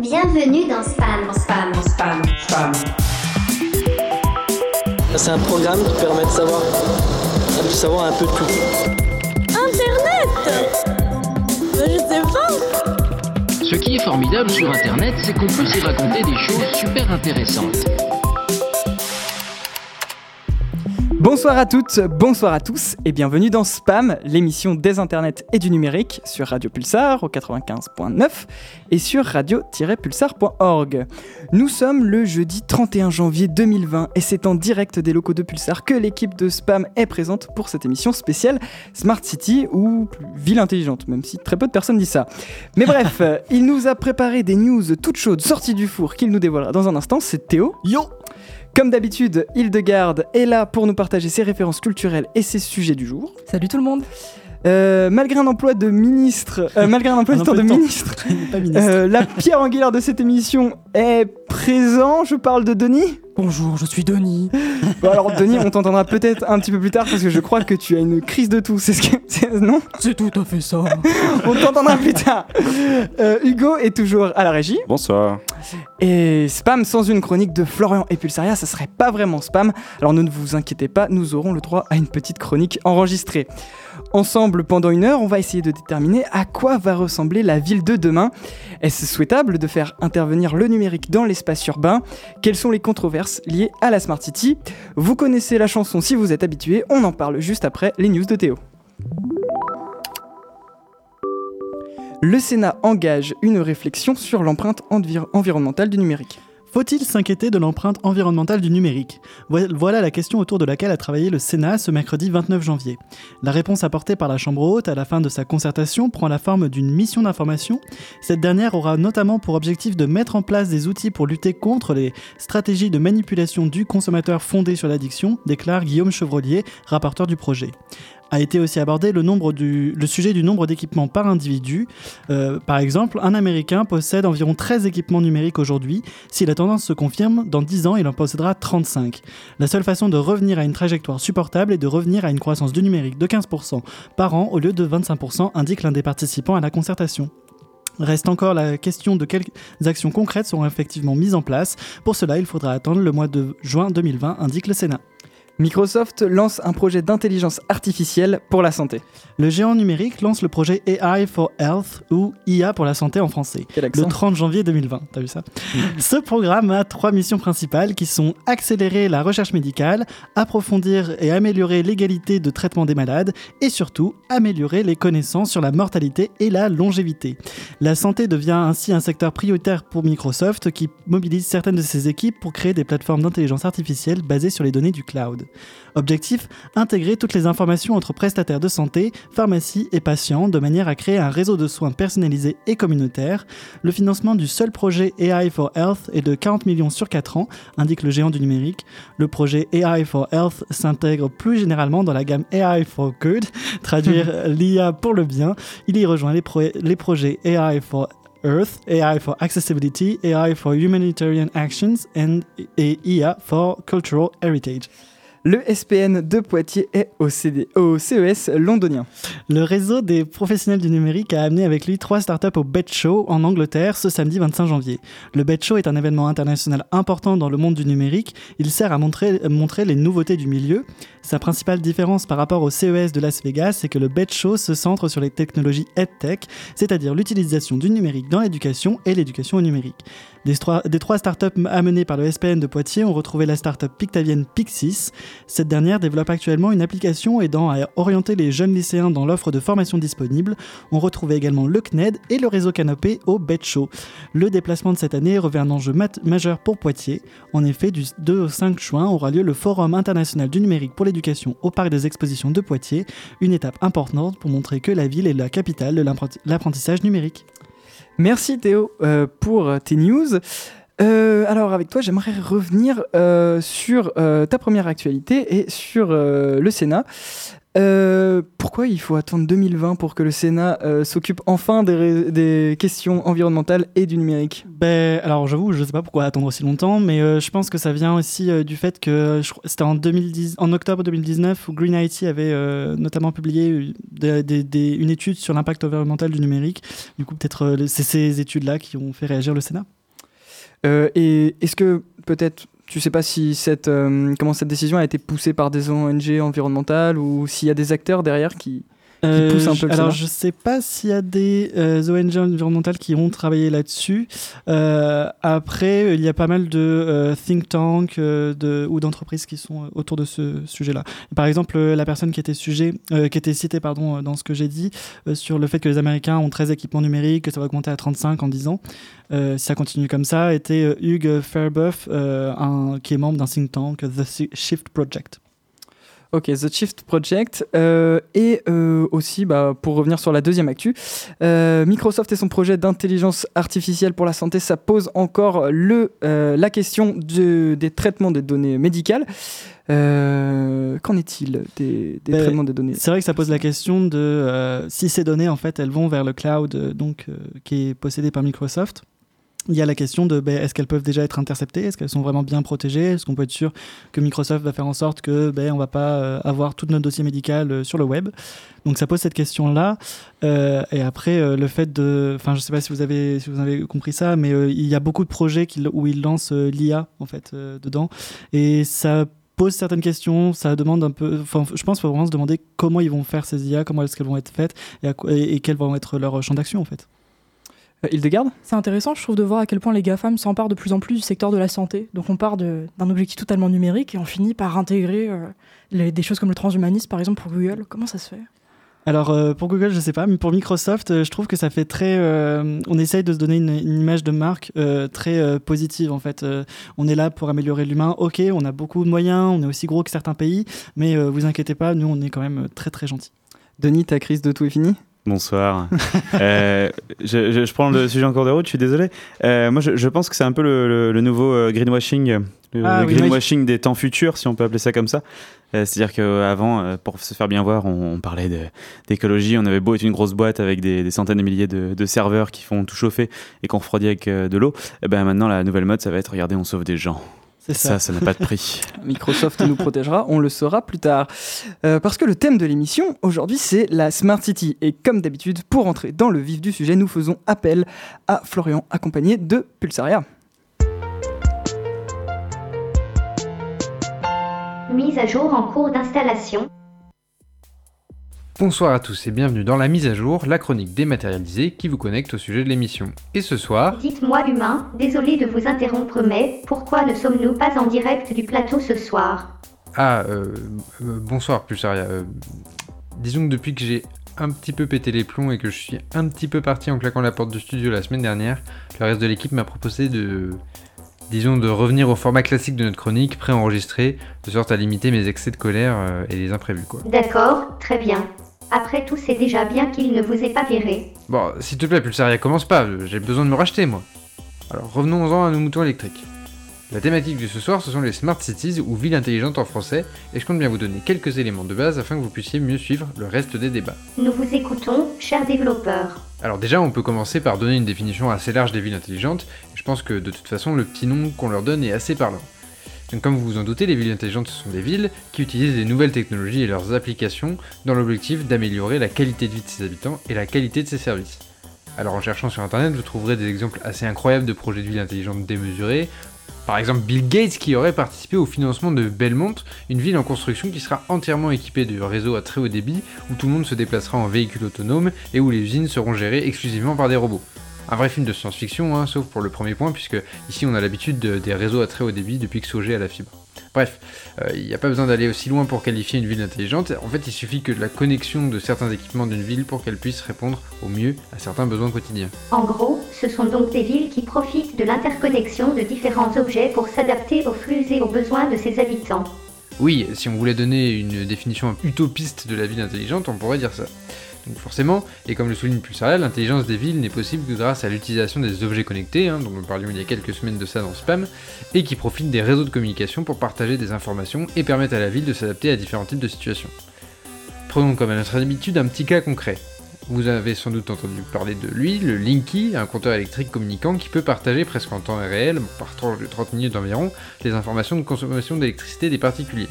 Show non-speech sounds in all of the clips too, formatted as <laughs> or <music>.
Bienvenue dans Spam. Spam, spam, spam. C'est un programme qui permet de savoir, de savoir un peu tout. Internet Je sais pas Ce qui est formidable sur Internet, c'est qu'on peut s'y raconter des choses super intéressantes. Bonsoir à toutes, bonsoir à tous et bienvenue dans Spam, l'émission des internets et du numérique sur Radio Pulsar au 95.9 et sur radio-pulsar.org. Nous sommes le jeudi 31 janvier 2020 et c'est en direct des locaux de Pulsar que l'équipe de Spam est présente pour cette émission spéciale Smart City ou ville intelligente, même si très peu de personnes disent ça. Mais <laughs> bref, il nous a préparé des news toutes chaudes sorties du four qu'il nous dévoilera dans un instant, c'est Théo. Yo comme d'habitude, Hildegarde est là pour nous partager ses références culturelles et ses sujets du jour. Salut tout le monde euh, malgré un emploi de ministre, euh, <laughs> malgré un emploi Un de emploi de temps. ministre, <laughs> Pas ministre. euh, la pierre angulaire de cette émission est présent. Je parle de Denis. Bonjour, je suis Denis. <laughs> Bon, alors Denis, on t'entendra peut-être un petit peu plus tard parce que je crois que tu as une crise de tout. C'est ce que, <laughs> c'est- non? C'est tout à fait ça. <laughs> On t'entendra plus tard. Euh, Hugo est toujours à la régie. Bonsoir. Et spam sans une chronique de Florian et Pulsaria, ça serait pas vraiment spam. Alors ne vous inquiétez pas, nous aurons le droit à une petite chronique enregistrée. Ensemble, pendant une heure, on va essayer de déterminer à quoi va ressembler la ville de demain. Est-ce souhaitable de faire intervenir le numérique dans l'espace urbain? Quelles sont les controverses? Liées à la Smart City Vous connaissez la chanson si vous êtes habitué, on en parle juste après les news de Théo. Le Sénat engage une réflexion sur l'empreinte envir- environnementale du numérique. Faut-il s'inquiéter de l'empreinte environnementale du numérique Voi- Voilà la question autour de laquelle a travaillé le Sénat ce mercredi 29 janvier. La réponse apportée par la Chambre haute à la fin de sa concertation prend la forme d'une mission d'information. Cette dernière aura notamment pour objectif de mettre en place des outils pour lutter contre les stratégies de manipulation du consommateur fondées sur l'addiction, déclare Guillaume Chevrolier, rapporteur du projet. A été aussi abordé le, sujet du nombre d'équipements par individu. Euh, par exemple, un Américain possède environ 13 équipements numériques aujourd'hui. Si la tendance se confirme, dans 10 ans, il en possédera 35. La seule façon de revenir à une trajectoire supportable est de revenir à une croissance du numérique de 15% par an au lieu de 25%, indique l'un des participants à la concertation. Reste encore la question de quelles actions concrètes seront effectivement mises en place. Pour cela, il faudra attendre le mois de juin 2020, indique le Sénat. Microsoft lance un projet d'intelligence artificielle pour la santé. Le géant numérique lance le projet AI for Health ou IA pour la santé en français. Le accent 30 janvier 2020, t'as vu ça? Ce programme a trois missions principales qui sont accélérer la recherche médicale, approfondir et améliorer l'égalité de traitement des malades et surtout améliorer les connaissances sur la mortalité et la longévité. La santé devient ainsi un secteur prioritaire pour Microsoft qui mobilise certaines de ses équipes pour créer des plateformes d'intelligence artificielle basées sur les données du cloud. Objectif intégrer toutes les informations entre prestataires de santé, pharmacie et patients de manière à créer un réseau de soins personnalisés et communautaires. Le financement du seul projet AI for Health est de 40 millions sur 4 ans, indique le géant du numérique. Le projet AI for Health s'intègre plus généralement dans la gamme AI for Good, <laughs> traduire <laughs> l'IA pour le bien. Il y rejoint les, pro- les projets AI for Earth, AI for Accessibility, AI for Humanitarian Actions and, et IA for Cultural Heritage. Le SPN de Poitiers est au, CD au CES londonien. Le réseau des professionnels du numérique a amené avec lui trois startups au Bet Show en Angleterre ce samedi 25 janvier. Le Bet Show est un événement international important dans le monde du numérique. Il sert à montrer, les nouveautés du milieu. Sa principale différence par rapport au CES de Las Vegas, c'est que le Bet Show se centre sur les technologies EdTech, c'est-à-dire l'utilisation du numérique dans l'éducation et l'éducation au numérique. Des trois, startups amenées par le SPN de Poitiers, on retrouvé la startup pictavienne Pixis. Cette dernière développe actuellement une application aidant à orienter les jeunes lycéens dans l'offre de formation disponible. On retrouvait également le CNED et le réseau Canopé au Bet Show. Le déplacement de cette année revêt un enjeu majeur pour Poitiers. En effet, du 2 au 5 juin aura lieu le Forum international du numérique pour l'éducation au Parc des expositions de Poitiers, une étape importante pour montrer que la ville est la capitale de l'apprenti- l'apprentissage numérique. Merci Théo euh, pour tes news. Euh, alors avec toi, j'aimerais revenir euh, sur euh, ta première actualité et sur euh, le Sénat. Euh, pourquoi il faut attendre 2020 pour que le Sénat euh, s'occupe enfin des, questions environnementales et du numérique? Ben, alors j'avoue, je sais pas pourquoi attendre aussi longtemps, mais euh, je pense que ça vient aussi du fait que c'était en, 2010, en octobre 2019 où Green IT avait notamment publié des- des- des- une étude sur l'impact environnemental du numérique. Du coup, peut-être c'est ces études-là qui ont fait réagir le Sénat. Et est-ce que peut-être, tu sais pas si cette, euh, comment cette décision a été poussée par des ONG environnementales ou s'il y a des acteurs derrière qui... pousse un peu Euh, alors, Sénat. je sais pas s'il y a des euh, ONG environnementales qui ont travaillé là-dessus. Euh, après, il y a pas mal de think tanks de, ou d'entreprises qui sont autour de ce sujet-là. Par exemple, la personne qui était, sujet, qui était citée pardon, dans ce que j'ai dit sur le fait que les Américains ont 13 équipements numériques, que ça va augmenter à 35 en 10 ans, si ça continue comme ça, était Hugues Fairbuff, un, qui est membre d'un think tank, The Shift Project. Ok, The Shift Project. euh, et euh, aussi, bah, pour revenir sur la deuxième actu, euh, Microsoft et son projet d'intelligence artificielle pour la santé, ça pose encore le, la question de- des traitements des données médicales. Qu'en est-il des, des Ben, traitements des données C'est vrai que ça pose la question de si ces données, en fait, elles vont vers le cloud donc, qui est possédé par Microsoft. Il y a la question de ben, est-ce qu'elles peuvent déjà être interceptées? Est-ce qu'elles sont vraiment bien protégées? Est-ce qu'on peut être sûr que Microsoft va faire en sorte que ben, on va pas euh, avoir tout notre dossier médical euh, sur le web? Donc ça pose cette question-là. Euh, et après, euh, le fait de, enfin, je sais pas si vous avez compris ça, mais il y a beaucoup de projets où ils lancent l'IA en fait dedans, et ça pose certaines questions, ça demande un peu. Enfin, je pense qu'il faut vraiment se demander comment ils vont faire ces IA, comment est-ce qu'elles vont être faites et, à et, et quels vont être leurs champs d'action en fait. Hildegarde? C'est intéressant, je trouve, de voir à quel point les GAFAM s'emparent de plus en plus du secteur de la santé. Donc on part d'un objectif totalement numérique et on finit par intégrer euh, les- des choses comme le transhumanisme, par exemple, pour Google. Comment ça se fait? Alors euh, pour Google, je sais pas, mais pour Microsoft, euh, je trouve que ça fait très. euh, on essaye de se donner une, une image de marque euh, très euh, positive en fait. Euh, on est là pour améliorer l'humain. Ok, on a beaucoup de moyens, on est aussi gros que certains pays, mais euh, vous inquiétez pas, nous on est quand même très très gentils. Denis, ta crise de tout est finie? Bonsoir. <laughs> Euh, je, je- je prends le sujet en cours de route, je suis désolé. Euh, moi, je, je pense que c'est un peu le, le- le nouveau euh, greenwashing, le, Ah oui, greenwashing des temps futurs, si on peut appeler ça comme ça. C'est-à-dire qu'avant, pour se faire bien voir, on, on parlait d'écologie. On avait beau être une grosse boîte avec des, des centaines de milliers de, de serveurs qui font tout chauffer et qu'on refroidit avec de l'eau. Et ben maintenant, la nouvelle mode, ça va être regardez, on sauve des gens. C'est Ça, ça. ça n'a pas de prix. <laughs> Microsoft nous protégera, on le saura plus tard. Euh, parce que le thème de l'émission aujourd'hui c'est la Smart City. Et comme d'habitude, pour entrer dans le vif du sujet, nous faisons appel à Florian accompagné de Pulsaria. Mise à jour en cours d'installation. Bonsoir à tous et bienvenue dans la mise à jour, la chronique dématérialisée qui vous connecte au sujet de l'émission. Et ce soir, Dites-moi humain, désolé de vous interrompre mais pourquoi ne sommes-nous pas en direct du plateau ce soir? Ah, euh, euh, bonsoir Pulsaria. Euh, disons que depuis que j'ai un petit peu pété les plombs et que je suis un petit peu parti en claquant la porte du studio la semaine dernière, le reste de l'équipe m'a proposé de, disons, de revenir au format classique de notre chronique, préenregistré, de sorte à limiter mes excès de colère et les imprévus quoi. D'accord, très bien. Après tout, c'est déjà bien qu'il ne vous ait pas viré. Bon, s'il te plaît Pulsaria, commence pas, j'ai besoin de me racheter moi. Alors revenons-en à nos moutons électriques. La thématique de ce soir, ce sont les Smart Cities ou villes intelligentes en français, et je compte bien vous donner quelques éléments de base afin que vous puissiez mieux suivre le reste des débats. Nous vous écoutons, chers développeurs. Alors déjà, on peut commencer par donner une définition assez large des villes intelligentes, et je pense que de toute façon, le petit nom qu'on leur donne est assez parlant. Comme vous vous en doutez, les villes intelligentes ce sont des villes qui utilisent les nouvelles technologies et leurs applications dans l'objectif d'améliorer la qualité de vie de ses habitants et la qualité de ses services. Alors en cherchant sur internet, vous trouverez des exemples assez incroyables de projets de villes intelligentes démesurés. Par exemple, Bill Gates qui aurait participé au financement de Belmont, une ville en construction qui sera entièrement équipée de réseaux à très haut débit, où tout le monde se déplacera en véhicule autonome et où les usines seront gérées exclusivement par des robots. Un vrai film de science-fiction, hein, sauf pour le premier point, puisque ici on a l'habitude de- des réseaux à très haut débit depuis que Sogé a la fibre. Bref, euh, il n'y a pas besoin d'aller aussi loin pour qualifier une ville intelligente, en fait il suffit que de la connexion de certains équipements d'une ville pour qu'elle puisse répondre au mieux à certains besoins quotidiens. En gros, ce sont donc des villes qui profitent de l'interconnexion de différents objets pour s'adapter aux flux et aux besoins de ses habitants. Oui, si on voulait donner une définition utopiste de la ville intelligente, on pourrait dire ça. Donc forcément, et comme le souligne Pulsaria, l'intelligence des villes n'est possible que grâce à l'utilisation des objets connectés, hein, dont nous parlions il y a quelques semaines de ça dans Spam, et qui profitent des réseaux de communication pour partager des informations et permettre à la ville de s'adapter à différents types de situations. Prenons comme à notre habitude un petit cas concret. Vous avez sans doute entendu parler de lui, le Linky, un compteur électrique communicant qui peut partager presque en temps réel, par tranche de 30 minutes environ, les informations de consommation d'électricité des particuliers.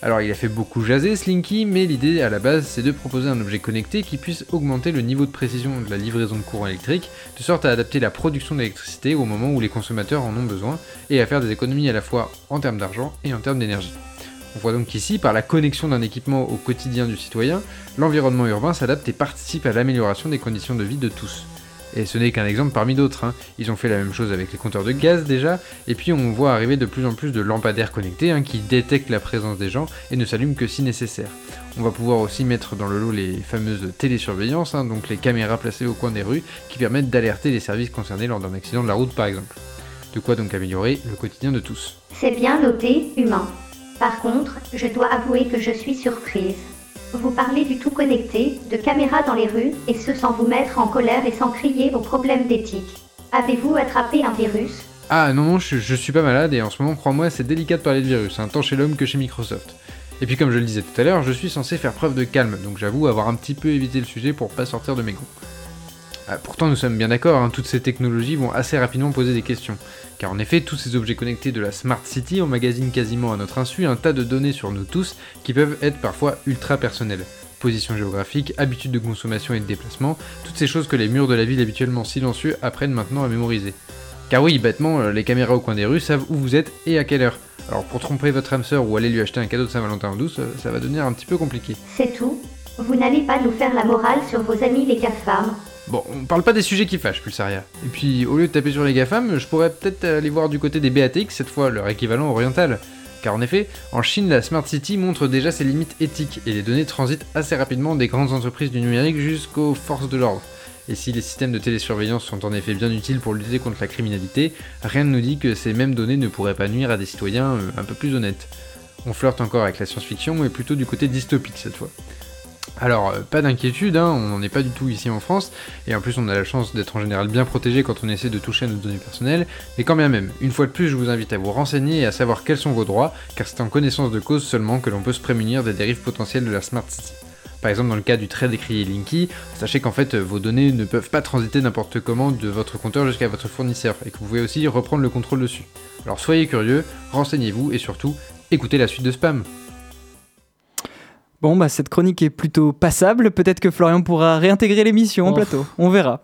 Alors il a fait beaucoup jaser Slinky, mais l'idée à la base c'est de proposer un objet connecté qui puisse augmenter le niveau de précision de la livraison de courant électrique, de sorte à adapter la production d'électricité au moment où les consommateurs en ont besoin, et à faire des économies à la fois en termes d'argent et en termes d'énergie. On voit donc qu'ici, par la connexion d'un équipement au quotidien du citoyen, l'environnement urbain s'adapte et participe à l'amélioration des conditions de vie de tous. Et ce n'est qu'un exemple parmi d'autres. hein. Ils ont fait la même chose avec les compteurs de gaz déjà, et puis on voit arriver de plus en plus de lampadaires connectés hein, qui détectent la présence des gens et ne s'allument que si nécessaire. On va pouvoir aussi mettre dans le lot les fameuses télésurveillances, hein, donc les caméras placées au coin des rues qui permettent d'alerter les services concernés lors d'un accident de la route par exemple. De quoi donc améliorer le quotidien de tous. C'est bien noté, humain. Par contre, je dois avouer que je suis surprise. Vous parlez du tout connecté, de caméras dans les rues, et ce sans vous mettre en colère et sans crier vos problèmes d'éthique. Avez-vous attrapé un virus? Ah non, je, je suis pas malade et en ce moment, crois-moi, c'est délicat de parler de virus, hein, tant chez l'homme que chez Microsoft. Et puis comme je le disais tout à l'heure, je suis censé faire preuve de calme, donc j'avoue avoir un petit peu évité le sujet pour pas sortir de mes gonds. Ah, pourtant nous sommes bien d'accord, hein, toutes ces technologies vont assez rapidement poser des questions. Car en effet, tous ces objets connectés de la Smart City emmagasinent quasiment à notre insu un tas de données sur nous tous qui peuvent être parfois ultra personnelles. Position géographique, habitudes de consommation et de déplacement, toutes ces choses que les murs de la ville habituellement silencieux apprennent maintenant à mémoriser. Car oui, bêtement, euh, les caméras au coin des rues savent où vous êtes et à quelle heure. Alors pour tromper votre âme sœur ou aller lui acheter un cadeau de Saint-Valentin en douce, euh, ça va devenir un petit peu compliqué. C'est tout Vous n'allez pas nous faire la morale sur vos amis les GAFAM Bon, on parle pas des sujets qui fâchent, Pulsaria. Et puis, au lieu de taper sur les GAFAM, je pourrais peut-être aller voir du côté des BATX, cette fois leur équivalent oriental. Car en effet, en Chine, la Smart City montre déjà ses limites éthiques, et les données transitent assez rapidement des grandes entreprises du numérique jusqu'aux forces de l'ordre. Et si les systèmes de télésurveillance sont en effet bien utiles pour lutter contre la criminalité, rien ne nous dit que ces mêmes données ne pourraient pas nuire à des citoyens euh, un peu plus honnêtes. On flirte encore avec la science-fiction, mais plutôt du côté dystopique cette fois. Alors, euh, pas d'inquiétude, hein, on n'en est pas du tout ici en France, et en plus on a la chance d'être en général bien protégé quand on essaie de toucher à nos données personnelles, mais quand bien même, une fois de plus je vous invite à vous renseigner et à savoir quels sont vos droits, car c'est en connaissance de cause seulement que l'on peut se prémunir des dérives potentielles de la Smart City. Par exemple, dans le cas du très décrié Linky, sachez qu'en fait, vos données ne peuvent pas transiter n'importe comment de votre compteur jusqu'à votre fournisseur, et que vous pouvez aussi reprendre le contrôle dessus. Alors soyez curieux, renseignez-vous, et surtout, écoutez la suite de Spam. Bon, bah, cette chronique est plutôt passable. Peut-être que Florian pourra réintégrer l'émission au Oh. plateau. On verra.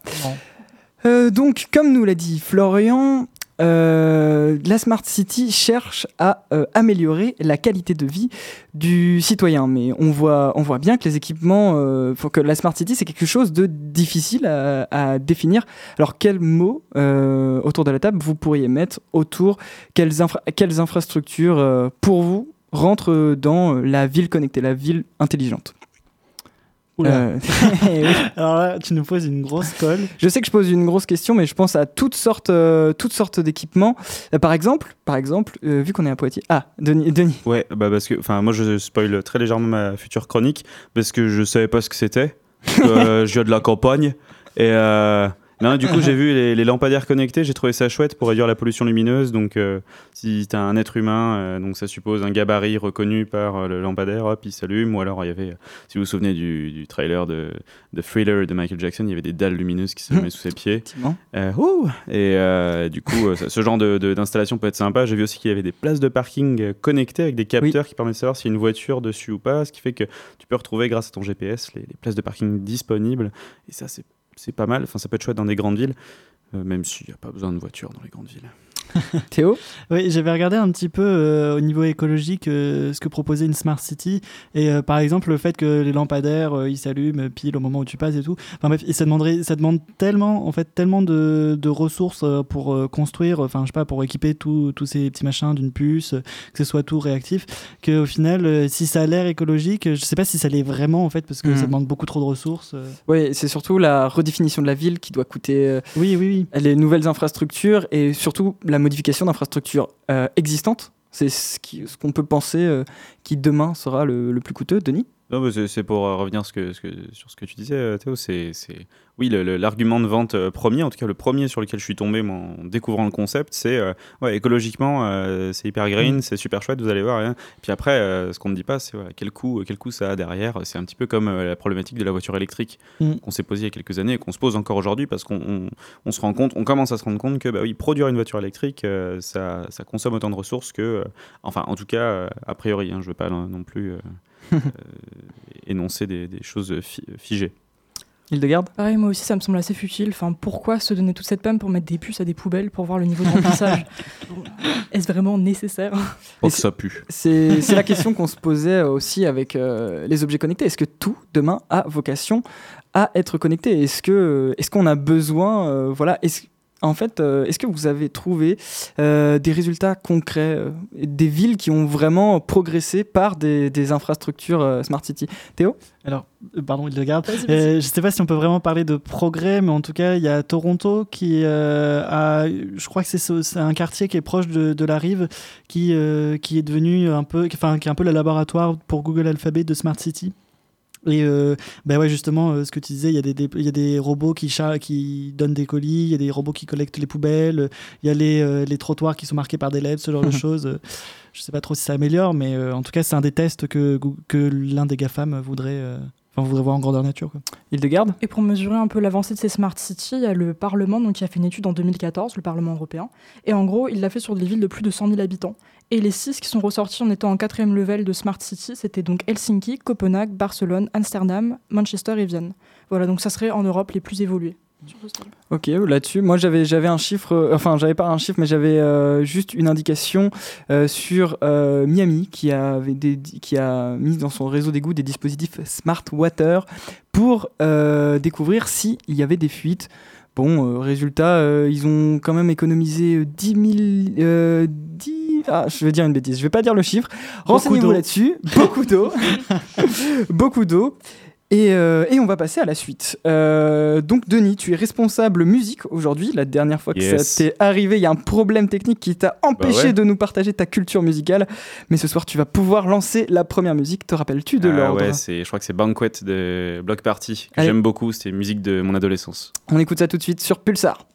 Euh, donc, comme nous l'a dit Florian, euh, la Smart City cherche à euh, améliorer la qualité de vie du citoyen. Mais on voit, on voit bien que les équipements, euh, faut que la Smart City, c'est quelque chose de difficile à, à définir. Alors, quels mots autour de la table vous pourriez mettre autour? Quelles, infra- quelles infrastructures, pour vous, rentrent dans la ville connectée, la ville intelligente Oula. Euh, <laughs> oui. Alors là, tu nous poses une grosse colle. Je sais que je pose une grosse question, mais je pense à toutes sortes, euh, toutes sortes d'équipements. Euh, par exemple, par exemple, euh, vu qu'on est à Poitiers. Ah, Denis, Denis. Ouais, bah parce que, enfin, moi je spoil très légèrement ma future chronique parce que je savais pas ce que c'était. <laughs> Euh, je viens de la campagne et euh, non, du coup j'ai vu les, les lampadaires connectés, j'ai trouvé ça chouette pour réduire la pollution lumineuse. Donc, euh, si t'as un être humain, euh, donc ça suppose un gabarit reconnu par euh, le lampadaire, hop, il s'allume. Ou alors il y avait, si vous vous souvenez du, du trailer de, de Thriller de Michael Jackson, il y avait des dalles lumineuses qui se mettaient sous ses pieds. Ouh et du coup, ça- ce genre de- de- d'installation peut être sympa. J'ai vu aussi qu'il y avait des places de parking connectées avec des capteurs qui permettent de savoir s'il y a une voiture dessus ou pas, ce qui fait que tu peux retrouver grâce à ton GPS les, les places de parking disponibles. Et ça, c'est c'est pas mal. Enfin, ça peut être chouette dans des grandes villes, euh, même s'il n'y a pas besoin de voiture dans les grandes villes. <laughs> Théo Oui, j'avais regardé un petit peu euh, au niveau écologique euh, ce que proposait une Smart City. Et euh, par exemple, le fait que les lampadaires ils s'allument pile au moment où tu passes et tout. Enfin bref, ça, demanderait, ça demande tellement, en fait, tellement de, de ressources pour construire, enfin je sais pas, pour équiper tous ces petits machins d'une puce, que ce soit tout réactif, qu'au final, si ça a l'air écologique, je sais pas si ça l'est vraiment en fait, parce que Mhm. ça demande beaucoup trop de ressources. Oui, c'est surtout la redéfinition de la ville qui doit coûter Oui, oui, oui. les nouvelles infrastructures et surtout la modification d'infrastructures euh, existantes. C'est ce qu'on peut penser euh, qui demain sera le, plus coûteux, Denis? Non, c'est- pour euh, revenir sur ce que tu disais, Théo. C'est oui, l'argument de vente euh, premier, en tout cas le premier sur lequel je suis tombé moi, en découvrant le concept, c'est euh, ouais, écologiquement, euh, c'est hyper green, c'est super chouette, vous allez voir. hein. Puis après, euh, ce qu'on ne dit pas, c'est voilà, quel, coût, quel coût ça a derrière. C'est un petit peu comme la problématique de la voiture électrique Mm. qu'on s'est posée il y a quelques années et qu'on se pose encore aujourd'hui parce qu'on on, on se rend compte, on commence à se rendre compte que bah, oui, produire une voiture électrique, ça, ça consomme autant de ressources que, enfin, en tout cas, a priori, hein, je ne veux pas non, non plus <laughs> énoncer des, des choses fi- figées. Hildegarde? Pareil, moi aussi, ça me semble assez futile. Enfin, pourquoi se donner toute cette peine pour mettre des puces à des poubelles pour voir le niveau de remplissage? <laughs> Est-ce vraiment nécessaire? Oh, ça pue. C'est la <laughs> question qu'on se posait aussi avec euh, les objets connectés. Est-ce que tout demain a vocation à être connecté? Est-ce que est-ce qu'on a besoin euh, voilà en fait, euh, est-ce que vous avez trouvé euh, des résultats concrets, euh, des villes qui ont vraiment progressé par des, des infrastructures euh, Smart City? Théo? Alors, euh, pardon, il vas-y. Euh, je sais pas si on peut vraiment parler de progrès, mais en tout cas, il y a Toronto qui euh, a, je crois que c'est ce- c'est un quartier qui est proche de, de la rive, qui, euh, qui est devenu un peu, enfin, qui est un peu le laboratoire pour Google Alphabet de Smart City. Et euh, ben ouais, justement, euh, ce que tu disais, il y a des, des- il y a des robots qui, qui donnent des colis, il y a des robots qui collectent les poubelles, il y a les, euh, les trottoirs qui sont marqués par des LED, ce genre de <laughs> choses. Euh, Je sais pas trop si ça améliore, mais euh, en tout cas, c'est un des tests que, l'un des GAFAM voudrait, euh, enfin, voudrait voir en grandeur nature. Quoi. Hildegarde Et pour mesurer un peu l'avancée de ces smart cities, il y a le Parlement donc, qui a fait une étude en 2014, le Parlement européen. Et en gros, il l'a fait sur des villes de plus de 100 000 habitants. Et les six qui sont ressortis en étant en quatrième level de smart city, c'était donc Helsinki, Copenhague, Barcelone, Amsterdam, Manchester et Vienne. Voilà, donc ça serait en Europe les plus évolués. Ok, là-dessus, moi j'avais j'avais un chiffre, euh, enfin j'avais pas un chiffre, mais j'avais euh, juste une indication euh, sur euh, Miami qui avait des, qui a mis dans son réseau d'égout des dispositifs Smart Water pour euh, découvrir s'il y avait des fuites. Bon, euh, résultat, euh, ils ont quand même économisé euh, 10 000. euh, 10 ah, je vais dire une bêtise, je vais pas dire le chiffre. Renseignez-vous là-dessus. Beaucoup d'eau. <laughs> Beaucoup d'eau. Et, euh, et on va passer à la suite. Euh, donc Denis, tu es responsable musique aujourd'hui. La dernière fois que Yes. ça t'est arrivé, il y a un problème technique qui t'a empêché ouais. de nous partager ta culture musicale. Mais ce soir, tu vas pouvoir lancer la première musique. Te rappelles-tu de Ah l'ordre ouais, je crois que c'est Banquet de Block Party, que j'aime beaucoup. C'était musique de mon adolescence. On écoute ça tout de suite sur Pulsar.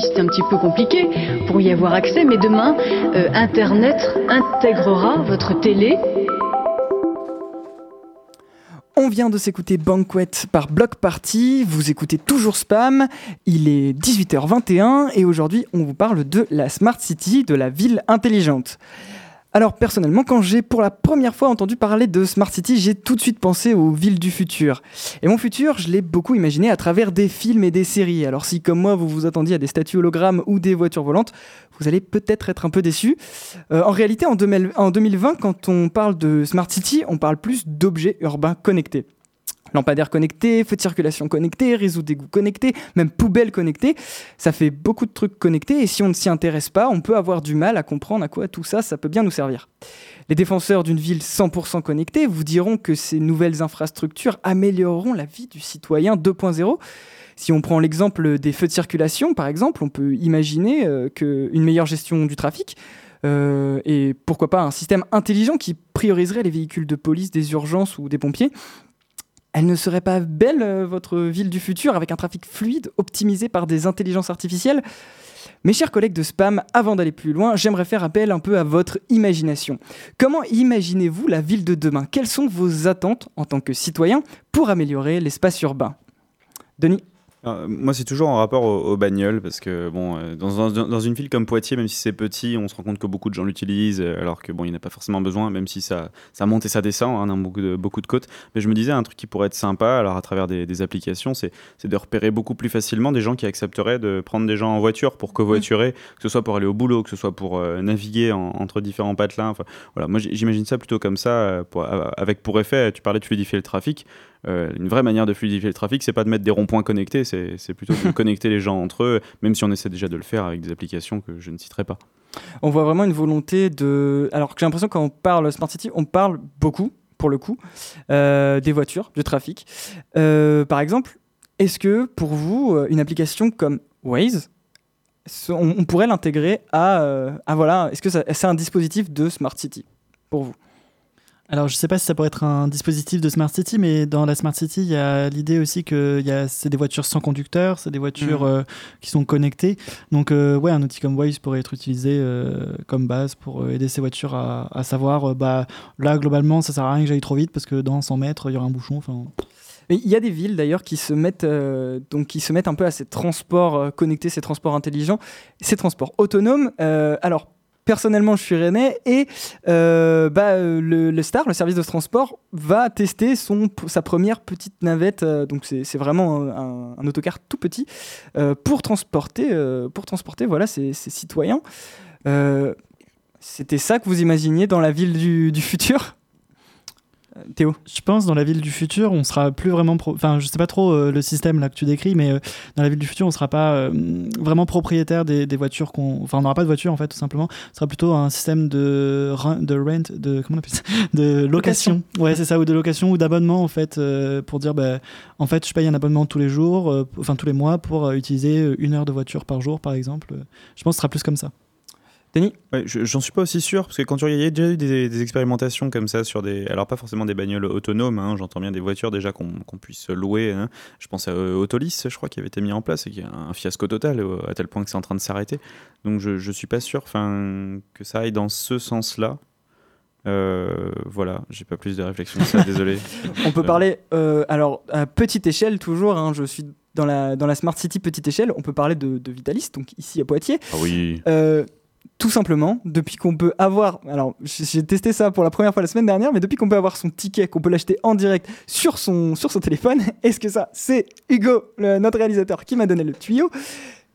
C'est un petit peu compliqué pour y avoir accès, mais demain, euh, Internet intégrera votre télé. On vient de s'écouter Banquet par Block Party, vous écoutez toujours Spam, il est 18h21 et aujourd'hui on vous parle de la Smart City, de la ville intelligente. Alors personnellement, quand j'ai pour la première fois entendu parler de Smart City, j'ai tout de suite pensé aux villes du futur. Et mon futur, je l'ai beaucoup imaginé à travers des films et des séries. Alors si comme moi vous vous attendiez à des statues hologrammes ou des voitures volantes, vous allez peut-être être un peu déçus. Euh, en réalité, en 2020, quand on parle de Smart City, on parle plus d'objets urbains connectés lampadaires connectés, feux de circulation connectés, réseau d'égout connectés, même poubelles connectées. Ça fait beaucoup de trucs connectés et si on ne s'y intéresse pas, on peut avoir du mal à comprendre à quoi tout ça, ça peut bien nous servir. Les défenseurs d'une ville 100% connectée vous diront que ces nouvelles infrastructures amélioreront la vie du citoyen 2.0. Si on prend l'exemple des feux de circulation, par exemple, on peut imaginer euh, qu'une meilleure gestion du trafic, euh, et pourquoi pas un système intelligent qui prioriserait les véhicules de police, des urgences ou des pompiers elle ne serait pas belle, euh, votre ville du futur, avec un trafic fluide, optimisé par des intelligences artificielles mes chers collègues de spam, avant d'aller plus loin, j'aimerais faire appel un peu à votre imagination. Comment imaginez-vous la ville de demain? Quelles sont vos attentes en tant que citoyen pour améliorer l'espace urbain? Denis euh, moi, c'est toujours en rapport aux, bagnoles, parce que bon, euh, dans, dans, une ville comme Poitiers, même si c'est petit, on se rend compte que beaucoup de gens l'utilisent, euh, alors que bon, il n'y a pas forcément besoin, même si ça, ça monte et ça descend, hein, dans beaucoup de, beaucoup de côtes. Mais je me disais, un truc qui pourrait être sympa, alors à travers des, des applications, c'est de repérer beaucoup plus facilement des gens qui accepteraient de prendre des gens en voiture pour covoiturer, que ce soit pour aller au boulot, que ce soit pour naviguer entre différents patelins. Enfin, voilà, moi j'imagine ça plutôt comme ça, pour, avec pour effet, tu parlais de fluidifier le trafic. Euh, une vraie manière de fluidifier le trafic, c'est pas de mettre des ronds-points connectés, c'est plutôt de <laughs> connecter les gens entre eux, même si on essaie déjà de le faire avec des applications que je ne citerai pas. On voit vraiment une volonté de. Alors que j'ai l'impression quand on parle Smart City, on parle beaucoup, pour le coup, euh, des voitures, du trafic. Euh, par exemple, est-ce que pour vous, une application comme Waze, on, pourrait l'intégrer à, à, voilà, est-ce que c'est un dispositif de Smart City pour vous? Alors, je ne sais pas si ça pourrait être un dispositif de Smart City, mais dans la Smart City, il y a l'idée aussi que c'est des voitures sans conducteur, c'est des voitures mm. euh, qui sont connectées. Donc, euh, ouais, un outil comme Waze pourrait être utilisé euh, comme base pour aider ces voitures à, savoir, bah, là, globalement, ça sert à rien que j'aille trop vite parce que dans 100 mètres, il y aura un bouchon. Enfin. Il y a des villes d'ailleurs qui se mettent donc qui se mettent un peu à ces transports connectés, ces transports intelligents, ces transports autonomes. alors personnellement, je suis rennais et euh, bah, le, Star, le service de transport, va tester sa première petite navette. Euh, donc c'est vraiment un, autocar tout petit euh, pour transporter, pour transporter voilà ces, citoyens. C'était ça que vous imaginiez dans la ville du futur? Théo Je pense dans la ville du futur, on sera plus vraiment. Enfin, je sais pas trop euh, le système là que tu décris, mais euh, dans la ville du futur, on sera pas euh, vraiment propriétaire des, voitures qu'on. Enfin, on n'aura pas de voiture en fait, tout simplement. Ce sera plutôt un système de, de rent, de. Comment on appelle ça? <laughs> De location. Ouais, c'est ça, ou de location ou d'abonnement en fait, pour dire, bah, en fait, je paye un abonnement tous les jours, enfin tous les mois, pour utiliser une heure de voiture par jour, par exemple. Je pense que ce sera plus comme ça. Denis? J'en suis pas aussi sûr, parce que quand il y a déjà eu des, expérimentations comme ça sur des. Alors, pas forcément des bagnoles autonomes, hein, j'entends bien des voitures déjà qu'on puisse louer. Hein. Je pense à euh, Autolis, je crois, qui avait été mis en place et qui est un fiasco total, euh, à tel point que c'est en train de s'arrêter. Donc, je, je suis pas sûr que ça aille dans ce sens-là. Euh, voilà, j'ai pas plus de réflexion que ça, <laughs> désolé. On peut parler, alors à petite échelle toujours, hein, je suis dans la, dans la Smart City petite échelle, on peut parler de, de Vitalis, donc ici à Poitiers. Ah oui tout simplement, depuis qu'on peut avoir, alors j'ai testé ça pour la première fois la semaine dernière, mais depuis qu'on peut avoir son ticket, qu'on peut l'acheter en direct sur son, sur son téléphone, <laughs> est-ce que ça, c'est Hugo, notre réalisateur, qui m'a donné le tuyau?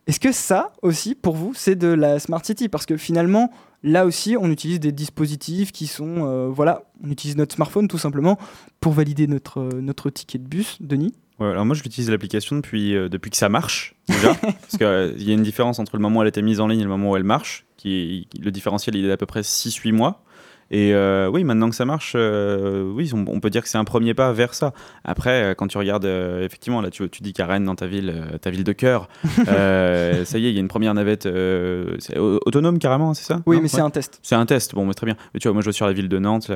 Est-ce que ça aussi, pour vous, c'est de la Smart City? Parce que finalement, là aussi, on utilise des dispositifs qui sont, euh, voilà, on utilise notre smartphone tout simplement pour valider notre, notre ticket de bus, Denis? Alors moi, j'utilise l'application depuis, euh, depuis que ça marche, déjà. <laughs> parce qu'il euh, y a une différence entre le moment où elle a été mise en ligne et le moment où elle marche. Qui, le différentiel, il est d'à peu près 6-8 mois. Et euh, oui, maintenant que ça marche, euh, oui, on, peut dire que c'est un premier pas vers ça. Après, euh, quand tu regardes, effectivement, là, tu, tu dis qu'à Rennes, dans ta ville, ta ville de cœur, <laughs> ça y est, il y a une première navette autonome carrément, c'est ça? Oui, mais c'est un test. C'est un test, bon, mais très bien. Mais tu vois, moi, je vois sur la ville de Nantes,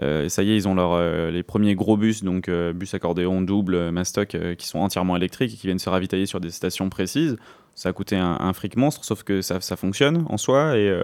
ça y est, ils ont leur, les premiers gros bus, donc bus accordéon double, Mastoc, qui sont entièrement électriques et qui viennent se ravitailler sur des stations précises ça a coûté un, fric monstre, sauf que ça, fonctionne en soi. Et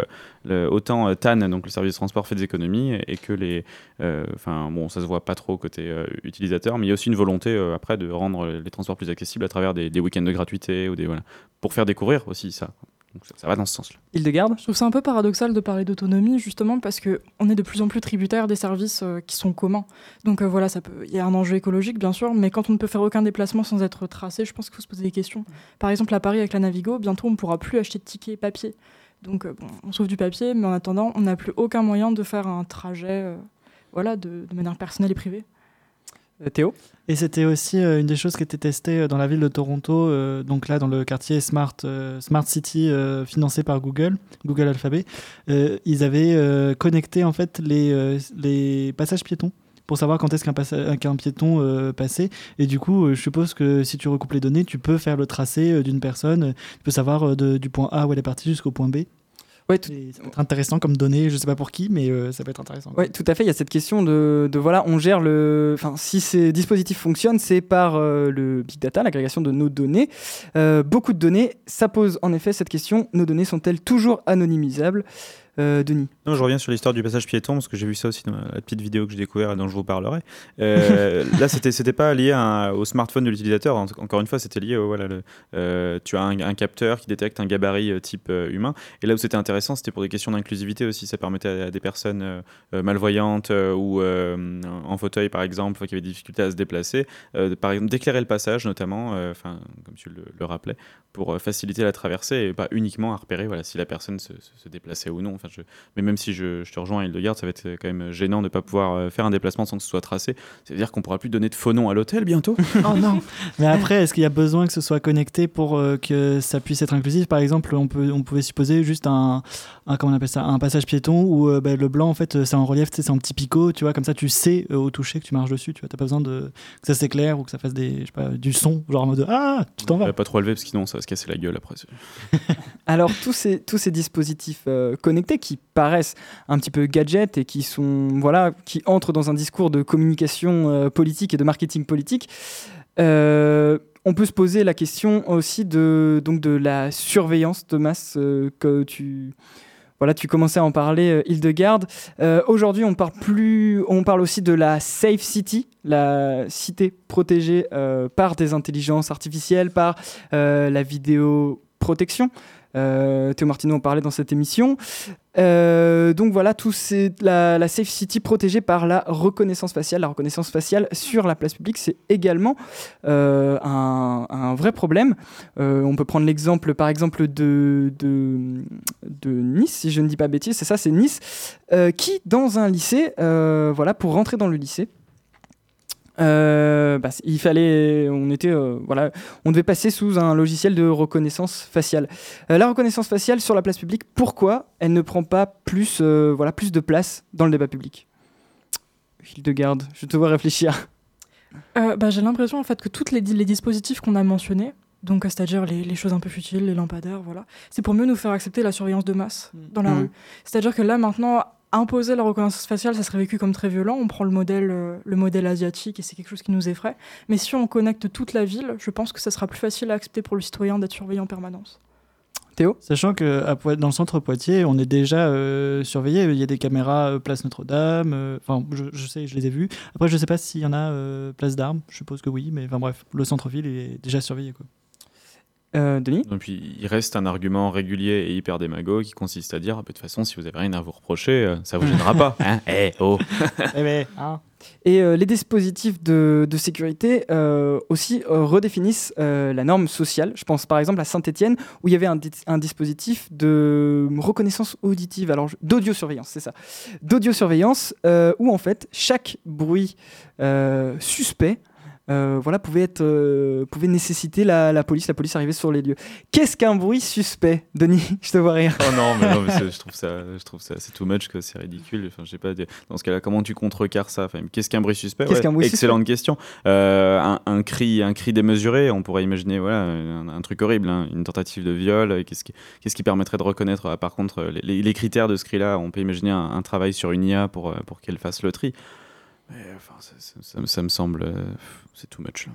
euh, autant euh, TAN, donc le service de transport, fait des économies, et que les. euh, Enfin, bon, ça se voit pas trop côté utilisateur, mais il y a aussi une volonté après de rendre les transports plus accessibles à travers des, des week-ends de gratuité ou des. Voilà, pour faire découvrir aussi ça. Donc ça, ça va dans ce sens-là. Hildegarde Je trouve ça un peu paradoxal de parler d'autonomie justement parce que on est de plus en plus tributaire des services euh, qui sont communs. Donc euh, voilà, ça peut, il y a un enjeu écologique bien sûr, mais quand on ne peut faire aucun déplacement sans être tracé, je pense qu'il faut se poser des questions. Par exemple à Paris avec la Navigo, bientôt on ne pourra plus acheter de tickets papier. Donc euh, bon, on sauve du papier, mais en attendant, on n'a plus aucun moyen de faire un trajet, euh, voilà, de, de manière personnelle et privée. Euh, Théo Et c'était aussi euh, une des choses qui était testée euh, dans la ville de Toronto, donc là dans le quartier Smart, Smart City financé par Google, Google Alphabet. Ils avaient connecté en fait les, les passages piétons pour savoir quand est-ce qu'un piéton passait. Et du coup, je suppose que si tu recoupes les données, tu peux faire le tracé d'une personne. Tu peux savoir du point A où elle est partie jusqu'au point B. Ouais, tout, ça peut être intéressant comme données, je sais pas pour qui, mais euh, ça peut être intéressant. Ouais, tout à fait. Il y a cette question de, de voilà, on gère le. Enfin, si ces dispositifs fonctionnent, c'est par euh, le big data, l'agrégation de nos données. Euh, beaucoup de données. Ça pose en effet cette question nos données sont-elles toujours anonymisables? Euh, Denis Non, je reviens sur l'histoire du passage piéton parce que j'ai vu ça aussi dans la petite vidéo que j'ai découvert et dont je vous parlerai. Euh, <laughs> là, c'était c'était pas lié à au smartphone de l'utilisateur. En- Encore une fois, c'était lié au voilà, le, euh, tu as un, un capteur qui détecte un gabarit euh, type humain. Et là où c'était intéressant, c'était pour des questions d'inclusivité aussi. Ça permettait à, à des personnes malvoyantes ou en fauteuil, par exemple, qui avaient des difficultés à se déplacer, de- par exemple d'éclairer le passage, notamment, enfin, comme tu le, le rappelais, pour faciliter la traversée et pas uniquement à repérer voilà, si la personne se, se- se déplaçait ou non. Enfin, je, mais même si je, je te rejoins à Hildegarde, ça va être quand même gênant de ne pas pouvoir euh, faire un déplacement sans que ce soit tracé. C'est-à-dire qu'on pourra plus donner de faux noms à l'hôtel bientôt. <laughs> Oh non Mais après, est-ce qu'il y a besoin que ce soit connecté pour euh, que ça puisse être inclusif? Par exemple, on, peut, on pouvait supposer juste un, un, comment on appelle ça, un passage piéton où euh, bah, le blanc, en fait, c'est en relief, c'est en petit picot, tu vois, comme ça tu sais euh, au toucher que tu marches dessus, tu vois, t'as pas besoin de, que ça s'éclaire ou que ça fasse des, je sais pas, du son, genre en mode Ah, tu t'en On vas va pas trop élever parce que sinon ça va se casser la gueule après. <laughs> Alors tous ces, tous ces dispositifs euh, qui paraissent un petit peu gadgets et qui sont voilà qui entrent dans un discours de communication euh, politique et de marketing politique, euh, on peut se poser la question aussi de donc de la surveillance de masse euh, que tu voilà, tu commençais à en parler, Hildegarde. Euh, Aujourd'hui, on parle on parle aussi de la safe city, la cité protégée par des intelligences artificielles, par euh, la vidéo protection. Euh, Théo Martineau en parlait dans cette émission. Euh, donc voilà, tout c'est la, la Safe City protégée par la reconnaissance faciale. La reconnaissance faciale sur la place publique, c'est également euh, un, vrai problème. Euh, on peut prendre l'exemple, par exemple, de, de, Nice, si je ne dis pas bêtise, c'est ça, c'est Nice, qui, dans un lycée, voilà, pour rentrer dans le lycée, euh, bah, il fallait, on était, euh, voilà, on devait passer sous un logiciel de reconnaissance faciale. Euh, la reconnaissance faciale sur la place publique, pourquoi elle ne prend pas plus, euh, voilà, plus de place dans le débat public? Hildegarde, je te vois réfléchir. Euh, bah, J'ai l'impression en fait que tous les, les dispositifs qu'on a mentionnés, donc c'est-à-dire les, les choses un peu futiles, les lampadaires, voilà, c'est pour mieux nous faire accepter la surveillance de masse dans la Mhm. rue. C'est-à-dire que là maintenant, imposer la reconnaissance faciale, ça serait vécu comme très violent. On prend le modèle, euh, le modèle asiatique et c'est quelque chose qui nous effraie. Mais si on connecte toute la ville, je pense que ça sera plus facile à accepter pour le citoyen d'être surveillé en permanence. Théo? Sachant que à Poit- dans le centre Poitiers, on est déjà euh, surveillé. Il y a des caméras euh, place Notre-Dame. euh, Enfin, je, je sais, je les ai vues. Après, je sais pas s'il y en a euh, place d'Armes. Je suppose que oui, mais enfin bref, le centre-ville est déjà surveillé. Quoi. Euh, Denis? Et puis il reste un argument régulier et hyper démago qui consiste à dire ah, bah, de toute façon, si vous avez rien à vous reprocher, euh, ça vous gênera pas. Hein <laughs> Eh oh <laughs> Eh ben, hein. Et euh, les dispositifs de, de sécurité euh, aussi euh, redéfinissent euh, la norme sociale. Je pense par exemple à Saint-Étienne où il y avait un, di- un dispositif de reconnaissance auditive, alors d'audiosurveillance, c'est ça, d'audiosurveillance euh, où en fait chaque bruit euh, suspect euh, voilà, pouvait, être, euh, pouvait nécessiter la, la police, la police arrivait sur les lieux. Qu'est-ce qu'un bruit suspect, Denis? Je te vois rire. Oh non, mais, non, mais <laughs> je trouve ça, je trouve ça, c'est too much, que c'est ridicule. Enfin, je sais pas. Dans ce cas-là, comment tu contrecarres ça? Enfin, Qu'est-ce qu'un bruit suspect? Bruit Excellente question. Euh, un, un cri, un cri démesuré, on pourrait imaginer, voilà, un, un truc horrible, hein, une tentative de viol. Qu'est-ce qui, qu'est-ce qui permettrait de reconnaître Par contre, les, critères de ce cri-là, on peut imaginer un, un travail sur une IA pour, pour qu'elle fasse le tri. Mais enfin, ça, ça- ça me- ça me semble, euh, c'est too much. là.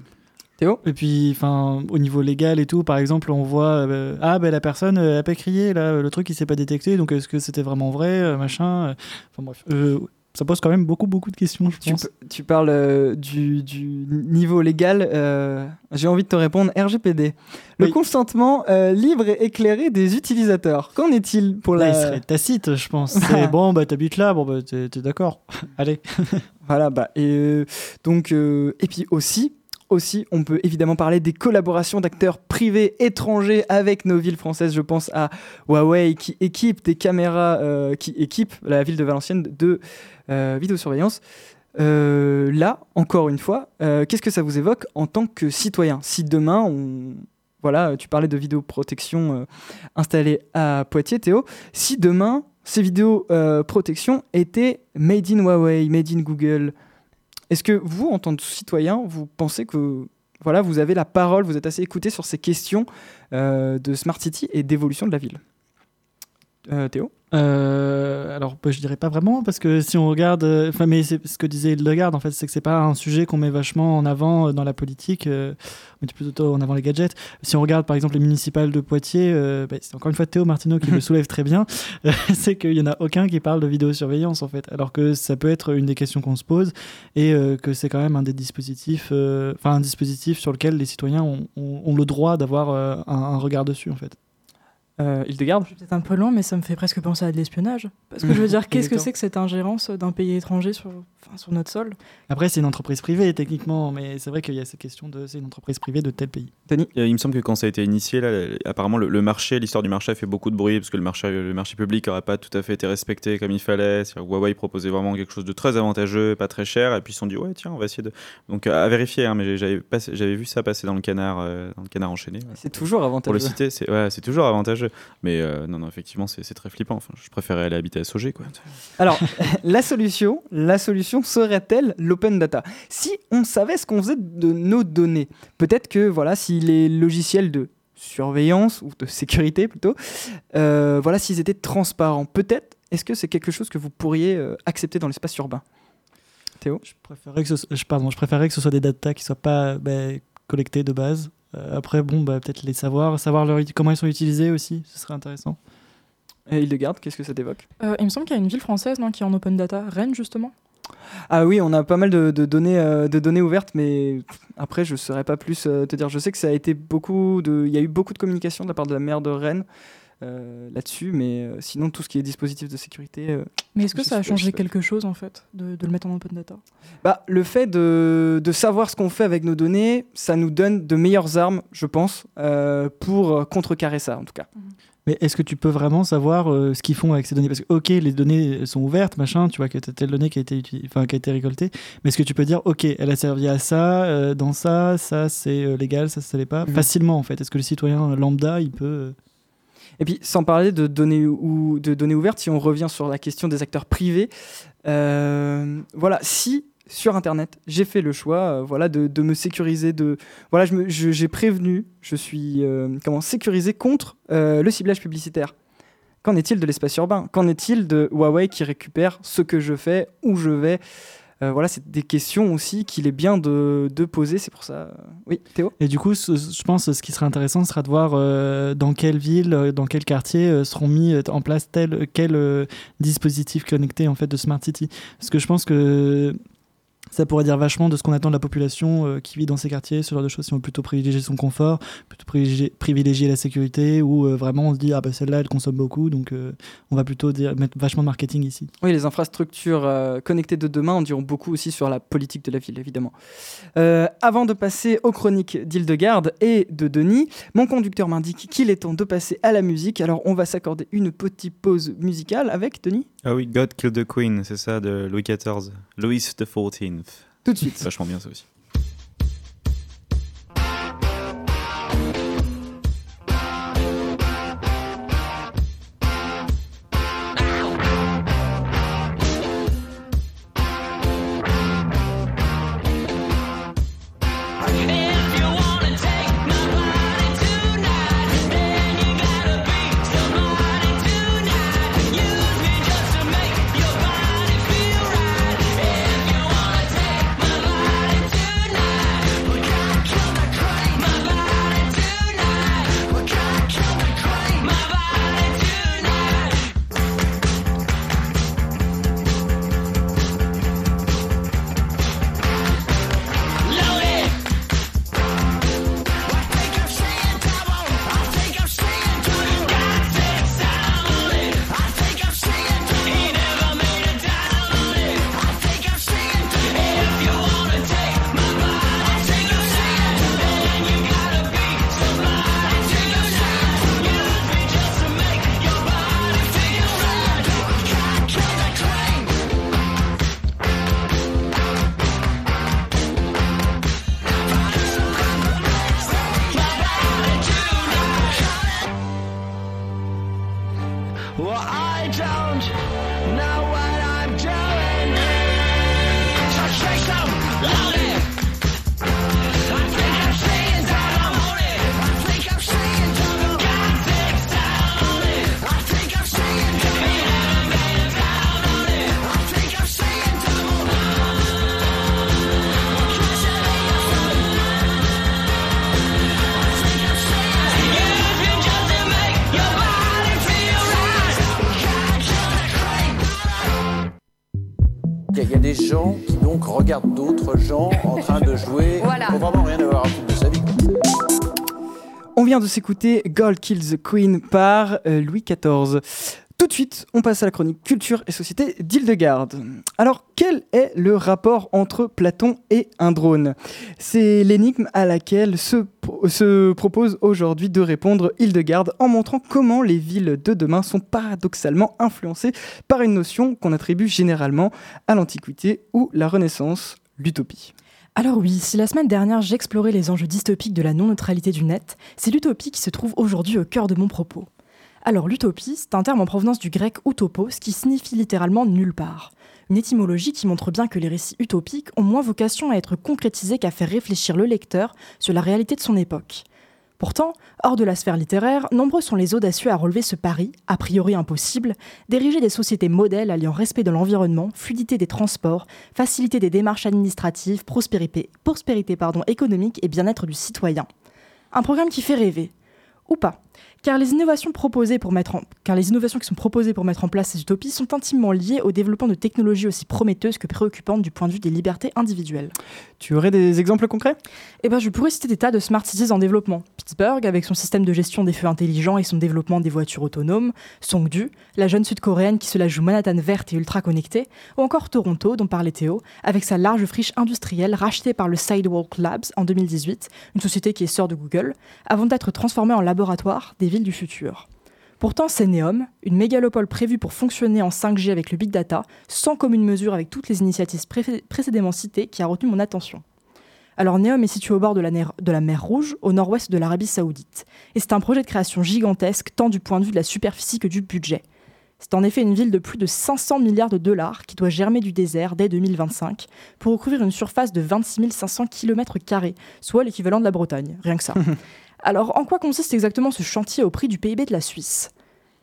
Théo? Et puis, enfin, au niveau légal et tout, par exemple, on voit euh, ah ben la personne euh, a pas crié là, le truc il s'est pas détecté, donc est-ce que c'était vraiment vrai, euh, machin. Enfin bref, euh, ça pose quand même beaucoup beaucoup de questions, je Tu, pense. tu parles euh, du, du niveau légal. euh, J'ai envie de te répondre RGPD. Le Oui. consentement euh, libre et éclairé des utilisateurs. Qu'en est-il pour Là, la. il serait tacite, je pense. C'est <laughs> bon, bah t'habites là, bon bah t'es d'accord. <laughs> Allez. Voilà, bah, et donc, et puis aussi, aussi, on peut évidemment parler des collaborations d'acteurs privés étrangers avec nos villes françaises. Je pense à Huawei qui équipe des caméras, euh, qui équipe la ville de Valenciennes de euh, vidéosurveillance. Euh, là, encore une fois, qu'est-ce que ça vous évoque en tant que citoyen? Si demain, on, voilà, tu parlais de vidéoprotection installée à Poitiers, Théo. Si demain, ces vidéos protection étaient made in Huawei, made in Google, est-ce que vous, en tant que citoyen, vous pensez que voilà, vous avez la parole, vous êtes assez écouté sur ces questions euh, de Smart City et d'évolution de la ville? Euh, Théo Euh, alors, bah, je dirais pas vraiment, parce que si on regarde, euh, enfin, mais c'est ce que disait Hildegarde, en fait, c'est que c'est pas un sujet qu'on met vachement en avant euh, dans la politique, on met plutôt en avant les gadgets. Si on regarde, par exemple, les municipales de Poitiers, bah, c'est encore une fois Théo Martineau qui le <laughs> soulève très bien, <laughs> c'est qu'il y en a aucun qui parle de vidéosurveillance, en fait, alors que ça peut être une des questions qu'on se pose, et que c'est quand même un des dispositifs, enfin, un dispositif sur lequel les citoyens ont, ont- ont le droit d'avoir un, un regard dessus, en fait. Euh, Hildegarde Je suis peut-être un peu lent, mais ça me fait presque penser à de l'espionnage. Parce que je veux <laughs> dire, qu'est-ce que c'est que cette ingérence d'un pays étranger sur, enfin, sur notre sol? Après, c'est une entreprise privée, techniquement, mais c'est vrai qu'il y a cette question de c'est une entreprise privée de tel pays. Euh, Il me semble que quand ça a été initié, là, apparemment le, le marché, l'histoire du marché a fait beaucoup de bruit parce que le marché, le marché public n'aurait pas tout à fait été respecté comme il fallait. Huawei proposait vraiment quelque chose de très avantageux, pas très cher, et puis ils se sont dit ouais tiens on va essayer de. Donc à vérifier, hein, mais j'avais pas- j'avais vu ça passer dans le canard, euh, dans le canard enchaîné. C'est toujours Pour le avantageux. citer, c'est ouais, c'est toujours avantageux. Mais euh, non non effectivement c'est très flippant. Enfin, je préférais aller habiter à Sogé quoi. Alors, <laughs> la solution, la solution serait-elle l'open data? Si on savait ce qu'on faisait de nos données, peut-être que voilà, si les logiciels de surveillance ou de sécurité plutôt, euh, voilà, s'ils étaient transparents, peut-être. Est-ce que c'est quelque chose que vous pourriez euh, accepter dans l'espace urbain? Théo? Je préférerais que ce, soit- je- pardon, je préférerais que ce soit des data qui soient pas bah, collectées de base. Euh, après, bon, bah, peut-être les savoir, savoir leur, comment ils sont utilisés aussi, ce serait intéressant. Et Hildegarde, qu'est-ce que ça t'évoque? Euh, Il me semble qu'il y a une ville française non, qui est en open data, Rennes justement. Ah oui, on a pas mal de, de données, euh, de données ouvertes, mais après, je ne saurais pas plus euh, te dire. Je sais que ça a été beaucoup de. Il y a eu beaucoup de communication de la part de la maire de Rennes euh, là-dessus, mais euh, sinon, tout ce qui est dispositif de sécurité. euh, Mais est-ce que ça a changé quelque chose en fait de, de le mettre en open data? Bah, le fait de, de savoir ce qu'on fait avec nos données, ça nous donne de meilleures armes, je pense, euh, pour contrecarrer ça, en tout cas. Mais est-ce que tu peux vraiment savoir euh, ce qu'ils font avec ces données? Parce que, ok, les données sont ouvertes, machin, tu vois que t'as telle donnée qui a été, enfin, qui a été récoltée, mais est-ce que tu peux dire, ok, elle a servi à ça, euh, dans ça, ça c'est euh, légal, ça ça l'est pas? Mhm. Facilement, en fait. Est-ce que le citoyen lambda, il peut. Et puis, sans parler de données, ou, de données ouvertes, si on revient sur la question des acteurs privés, euh, voilà, si sur Internet, j'ai fait le choix euh, voilà, de, me sécuriser, de, voilà, j'ai prévenu, je suis euh, comment, sécurisé contre le ciblage publicitaire. Qu'en est-il de l'espace urbain? Qu'en est-il de Huawei qui récupère ce que je fais, où je vais? Euh, Voilà, c'est des questions aussi qu'il est bien de, de poser, c'est pour ça. Oui, Théo? Et du coup, je pense ce qui serait intéressant sera de voir euh, dans quelle ville, euh, dans quel quartier seront mis en place tel quel dispositif connecté en fait de smart city. Parce que je pense que ça pourrait dire vachement de ce qu'on attend de la population euh, qui vit dans ces quartiers, ce genre de choses. Si on veut plutôt privilégier son confort, plutôt privilégier, la sécurité, ou euh, vraiment on se dit ah bah celle-là elle consomme beaucoup, donc euh, on va plutôt mettre vachement de marketing ici. Oui, les infrastructures connectées de demain en diront beaucoup aussi sur la politique de la ville, évidemment. Avant de passer aux chroniques d'Hildegarde et de Denis, mon conducteur m'indique qu'il est temps de passer à la musique. Alors, on va s'accorder une petite pause musicale avec Denis Ah oui, God Killed the Queen, c'est ça de Louis XIV. Louis XIV. tout de suite. Vachement bien ça aussi. Regardent d'autres gens en train de jouer. <laughs> Voilà. Faut vraiment rien avoir à foutre de sa vie. On vient de s'écouter Gold Kills the Queen par euh, Louis XIV. On passe à la chronique culture et société d'Hildegarde. Alors, quel est le rapport entre Platon et un drone? C'est l'énigme à laquelle se, pro- se propose aujourd'hui de répondre Hildegarde en montrant comment les villes de demain sont paradoxalement influencées par une notion qu'on attribue généralement à l'Antiquité ou la Renaissance, l'utopie. Alors oui, si la semaine dernière j'explorais les enjeux dystopiques de la non-neutralité du net, c'est l'utopie qui se trouve aujourd'hui au cœur de mon propos. Alors l'utopie, c'est un terme en provenance du grec utopos qui signifie littéralement nulle part. Une étymologie qui montre bien que les récits utopiques ont moins vocation à être concrétisés qu'à faire réfléchir le lecteur sur la réalité de son époque. Pourtant, hors de la sphère littéraire, nombreux sont les audacieux à relever ce pari, a priori impossible, d'ériger des sociétés modèles alliant respect de l'environnement, fluidité des transports, facilité des démarches administratives, prospérité, économique et bien-être du citoyen. Un programme qui fait rêver. Ou pas. Car les, innovations proposées pour mettre en- car les innovations qui sont proposées pour mettre en place ces utopies sont intimement liées au développement de technologies aussi prometteuses que préoccupantes du point de vue des libertés individuelles. Tu aurais des exemples concrets? Eh ben, je pourrais citer des tas de smart cities en développement. Pittsburgh, avec son système de gestion des feux intelligents et son développement des voitures autonomes. Songdu, la jeune sud-coréenne qui se la joue Manhattan verte et ultra connectée. Ou encore Toronto, dont parlait Théo, avec sa large friche industrielle rachetée par le Sidewalk Labs en 2018, une société qui est sœur de Google, avant d'être transformée en laboratoire des villes du futur. Pourtant, Neom, une mégalopole prévue pour fonctionner en 5G avec le big data, sans commune mesure avec toutes les initiatives pré- précédemment citées, qui a retenu mon attention. Alors Neom est situé au bord de la, de la mer Rouge, au nord-ouest de l'Arabie Saoudite. Et c'est un projet de création gigantesque, tant du point de vue de la superficie que du budget. C'est en effet une ville de plus de 500 milliards de dollars qui doit germer du désert dès 2025 pour recouvrir une surface de 26 500 km, soit l'équivalent de la Bretagne, rien que ça. <laughs> Alors, en quoi consiste exactement ce chantier au prix du PIB de la Suisse?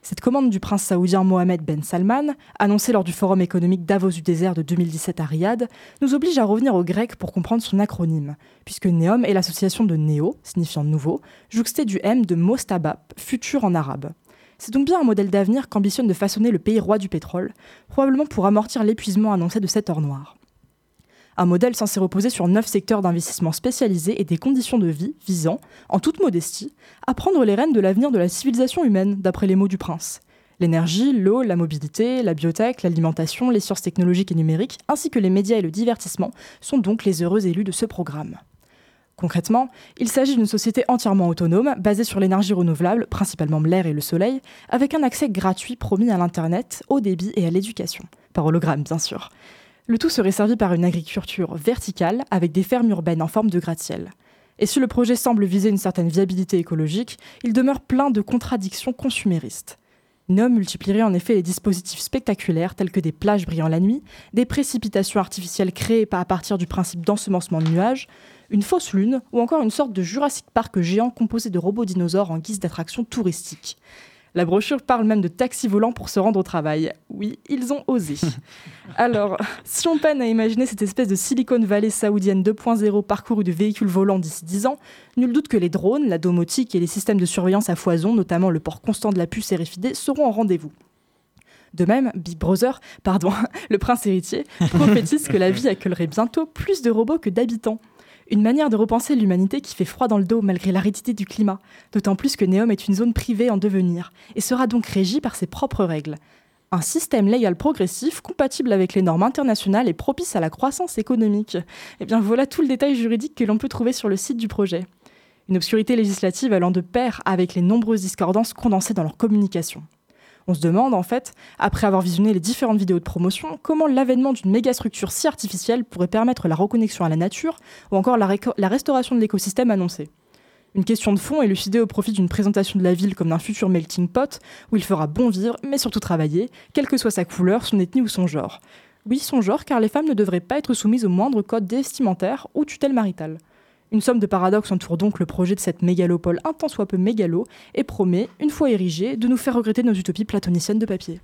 Cette commande du prince saoudien Mohamed Ben Salman, annoncée lors du forum économique Davos du désert de 2017 à Riyad, nous oblige à revenir au grec pour comprendre son acronyme, puisque Neom est l'association de Néo, signifiant nouveau, jouxté du M de Mostabab, futur en arabe. C'est donc bien un modèle d'avenir qu'ambitionne de façonner le pays roi du pétrole, probablement pour amortir l'épuisement annoncé de cet or noir. Un modèle censé reposer sur neuf secteurs d'investissement spécialisés et des conditions de vie visant, en toute modestie, à prendre les rênes de l'avenir de la civilisation humaine, d'après les mots du prince. L'énergie, l'eau, la mobilité, la biotech, l'alimentation, les sciences technologiques et numériques, ainsi que les médias et le divertissement, sont donc les heureux élus de ce programme. Concrètement, il s'agit d'une société entièrement autonome, basée sur l'énergie renouvelable, principalement l'air et le soleil, avec un accès gratuit promis à l'Internet, au débit et à l'éducation. Par hologramme, bien sûr. Le tout serait servi par une agriculture verticale, avec des fermes urbaines en forme de gratte-ciel. Et si le projet semble viser une certaine viabilité écologique, il demeure plein de contradictions consuméristes. NOM multiplierait en effet les dispositifs spectaculaires tels que des plages brillant la nuit, des précipitations artificielles créées à partir du principe d'ensemencement de nuages, une fausse lune ou encore une sorte de Jurassic Park géant composé de robots dinosaures en guise d'attraction touristique. La brochure parle même de taxi volant pour se rendre au travail. Oui, ils ont osé. <laughs> Alors, si on peine à imaginer cette espèce de Silicon Valley saoudienne 2.0 parcourue de véhicules volants d'ici 10 ans, nul doute que les drones, la domotique et les systèmes de surveillance à foison, notamment le port constant de la puce RFID, seront en rendez-vous. De même, Big Brother, pardon, <laughs> le prince héritier, prophétise que la vie accueillerait bientôt plus de robots que d'habitants. Une manière de repenser l'humanité qui fait froid dans le dos malgré l'aridité du climat, d'autant plus que Neom est une zone privée en devenir, et sera donc régie par ses propres règles. Un système légal progressif, compatible avec les normes internationales et propice à la croissance économique. Et bien voilà tout le détail juridique que l'on peut trouver sur le site du projet. Une obscurité législative allant de pair avec les nombreuses discordances condensées dans leur communication. On se demande, en fait, après avoir visionné les différentes vidéos de promotion, comment l'avènement d'une mégastructure si artificielle pourrait permettre la reconnexion à la nature ou encore la, restauration de l'écosystème annoncé. Une question de fond élucidée au profit d'une présentation de la ville comme d'un futur melting pot où il fera bon vivre, mais surtout travailler, quelle que soit sa couleur, son ethnie ou son genre. Oui, son genre, car les femmes ne devraient pas être soumises au moindre code vestimentaire ou tutelle maritale. Une somme de paradoxes entoure donc le projet de cette mégalopole un tant soit peu mégalo et promet, une fois érigée, de nous faire regretter nos utopies platoniciennes de papier.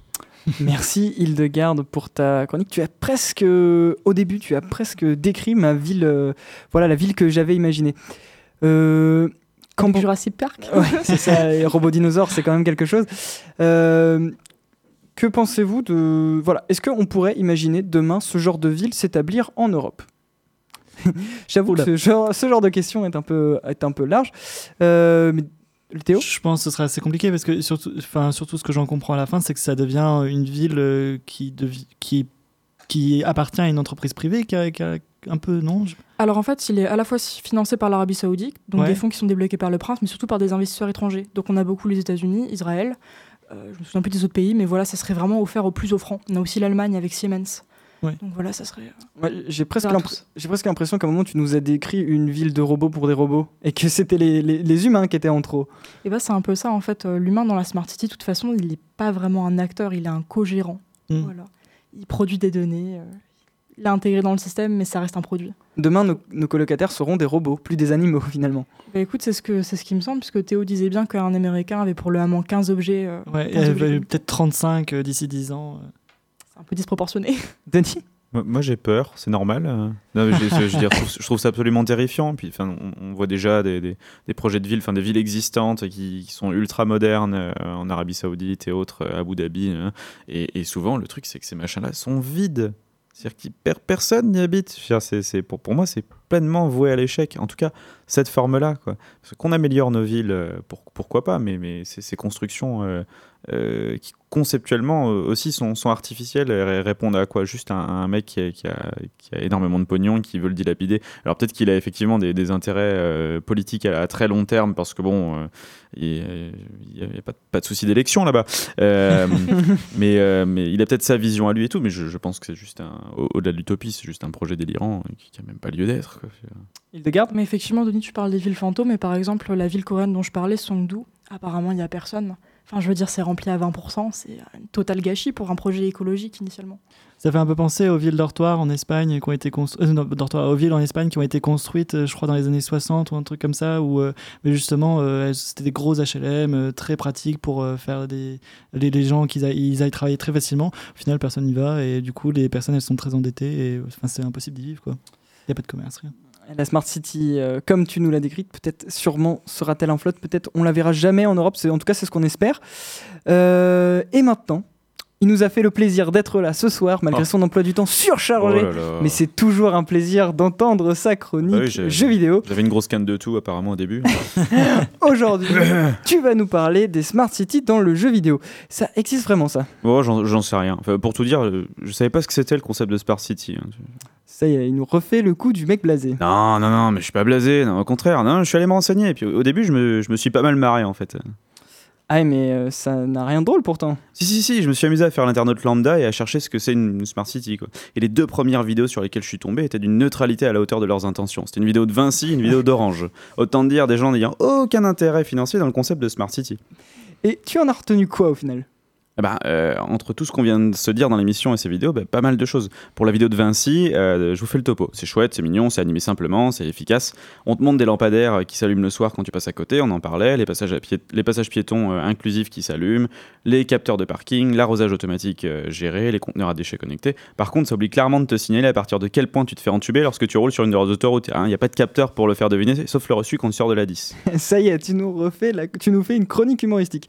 <laughs> Merci Hildegarde pour ta chronique. Tu as presque, au début, tu as presque décrit ma ville, euh, voilà la ville que j'avais imaginée. Euh, Comme Jurassic Park. Ouais, c'est ça, dinosaures, c'est quand même quelque chose. Euh, que pensez-vous de. Voilà, est-ce qu'on pourrait imaginer demain ce genre de ville s'établir en Europe? <laughs> J'avoue que ce genre, ce genre de question est un peu, est un peu large. Euh, mais Théo? Je pense que ce sera assez compliqué parce que surtout, enfin, surtout ce que j'en comprends à la fin, c'est que ça devient une ville euh, qui, devi- qui, qui appartient à une entreprise privée qui a, qui a un peu, non? Je- Alors en fait, il est à la fois financé par l'Arabie Saoudite, donc Ouais. des fonds qui sont débloqués par le prince, mais surtout par des investisseurs étrangers. Donc on a beaucoup les États-Unis, Israël, euh, je me souviens plus des autres pays, mais voilà, ça serait vraiment offert aux plus offrants. On a aussi l'Allemagne avec Siemens. Ouais. Donc voilà, ça serait. euh, Ouais, J'ai presque, l'impression qu'à un moment tu nous as décrit une ville de robots pour des robots et que c'était les, les- les humains qui étaient en trop. Et bah c'est un peu ça en fait. Euh, L'humain dans la Smart City, de toute façon, il n'est pas vraiment un acteur, il est un co-gérant. Mm. Voilà. Il produit des données, euh, il est intégré dans le système, mais ça reste un produit. Demain, nos, nos colocataires seront des robots, plus des animaux <laughs> finalement. Bah écoute, c'est ce, que, c'est ce qui me semble, puisque Théo disait bien qu'un Américain avait pour le moment 15 objets. euh, Ouais, 15 et objets. peut-être 35 euh, d'ici 10 ans. Euh. Un peu disproportionné. <laughs> Denis Moi, j'ai peur, c'est normal. euh. Non, mais je, je- je veux dire, je, trouve, je trouve ça absolument terrifiant. Puis, enfin, on, on voit déjà des, des- des projets de villes, enfin des villes existantes qui, qui sont ultra modernes euh, en Arabie Saoudite et autres, euh, Abu Dhabi. hein. et, et souvent, le truc, c'est que ces machins-là sont vides. C'est-à-dire que per- personne n'y habite. C'est- pour, pour moi, c'est pleinement voué à l'échec. En tout cas, cette forme-là. quoi. Parce qu'on améliore nos villes, euh, pour- pourquoi pas, mais, mais ces, ces constructions euh, euh, qui conceptuellement euh, aussi sont, sont artificielles et ré- répondent à quoi? Juste un, un mec qui a, qui, a, qui a énormément de pognon, qui veut le dilapider. Alors peut-être qu'il a effectivement des, des intérêts euh, politiques à, à très long terme, parce que bon, euh, il n'y a, pas, de- pas de souci d'élection là-bas. Euh, <laughs> mais, euh, mais il a peut-être sa vision à lui et tout, mais je, je pense que c'est juste un, au-delà de l'utopie, c'est juste un projet délirant qui n'a même pas lieu d'être. quoi. Hildegarde Mais effectivement, Denis, tu parles des villes fantômes, mais par exemple, la ville coréenne dont je parlais, Songdo, apparemment, il n'y a personne. Enfin, je veux dire, c'est rempli à 20%, c'est un total gâchis pour un projet écologique initialement. Ça fait un peu penser aux villes dortoirs en Espagne qui ont été construites, aux villes en Espagne qui ont été construites, euh, je crois, dans les années 60 ou un truc comme ça, où euh, mais justement, euh, c'était des gros HLM euh, très pratiques pour euh, faire des les, gens qu'ils ils aillent travailler très facilement. Au final, personne n'y va et du coup, les personnes elles sont très endettées et euh, c'est impossible d'y vivre quoi. Il y a pas de commerce, rien. La Smart City, euh, comme tu nous l'as décrite, peut-être sûrement sera-t-elle en flotte, peut-être on la verra jamais en Europe, en tout cas c'est ce qu'on espère. Euh, et maintenant, il nous a fait le plaisir d'être là ce soir, malgré Oh. son emploi du temps surchargé. Oh là là. Mais c'est toujours un plaisir d'entendre sa chronique Ah oui, jeux vidéo. J'avais une grosse canne de tout apparemment au début. <laughs> Aujourd'hui, tu vas nous parler des Smart City dans le jeu vidéo. Ça existe vraiment ça? Bon, j'en j'en sais rien. Enfin, pour tout dire, je savais pas ce que c'était le concept de Smart City. Ça y est, il nous refait le coup du mec blasé. Non, non, non, mais je suis pas blasé. Non, au contraire, non, je suis allé me renseigner. Et puis au au début, je me, je me suis pas mal marré en fait. Ah mais euh, ça n'a rien de drôle pourtant. Si, si, si, je me suis amusé à faire l'internaute lambda et à chercher ce que c'est une Smart City. Quoi. Et les deux premières vidéos sur lesquelles je suis tombé étaient d'une neutralité à la hauteur de leurs intentions. C'était une vidéo de Vinci, une vidéo d'Orange. <laughs> Autant dire des gens n'ayant aucun intérêt financier dans le concept de Smart City. Et tu en as retenu quoi au final? Eh ben, euh, entre tout ce qu'on vient de se dire dans l'émission et ces vidéos, ben, pas mal de choses. Pour la vidéo de Vinci, euh, je vous fais le topo. C'est chouette, c'est mignon, c'est animé simplement, c'est efficace. On te montre des lampadaires euh, qui s'allument le soir quand tu passes à côté, on en parlait, les passages, à pied- les passages piétons euh, inclusifs qui s'allument, les capteurs de parking, l'arrosage automatique géré, les conteneurs à déchets connectés. Par contre, ça oublie clairement de te signaler à partir de quel point tu te fais entuber lorsque tu roules sur une autoroute. Il n'y a pas de capteur pour le faire deviner, sauf le reçu quand tu sors de la 10. <laughs> Ça y est, tu nous refais la... tu nous fais une chronique humoristique.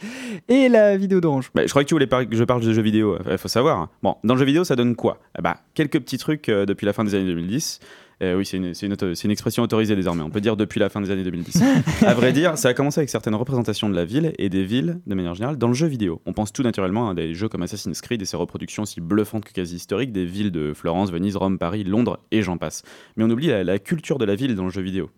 Et la vidéo d'Orange. Bah, je crois que tu que je parle de jeux vidéo. Il faut savoir. Bon, dans le jeu vidéo, ça donne quoi? Eh bah, Quelques petits trucs euh, depuis la fin des années 2010. Euh, oui, c'est une, expression autorisée désormais. On peut dire depuis la fin des années 2010. <laughs> à vrai dire, ça a commencé avec certaines représentations de la ville et des villes, de manière générale, dans le jeu vidéo. On pense tout naturellement à des jeux comme Assassin's Creed et ses reproductions si bluffantes que quasi historiques des villes de Florence, Venise, Rome, Paris, Londres et j'en passe. Mais on oublie la, la culture de la ville dans le jeu vidéo.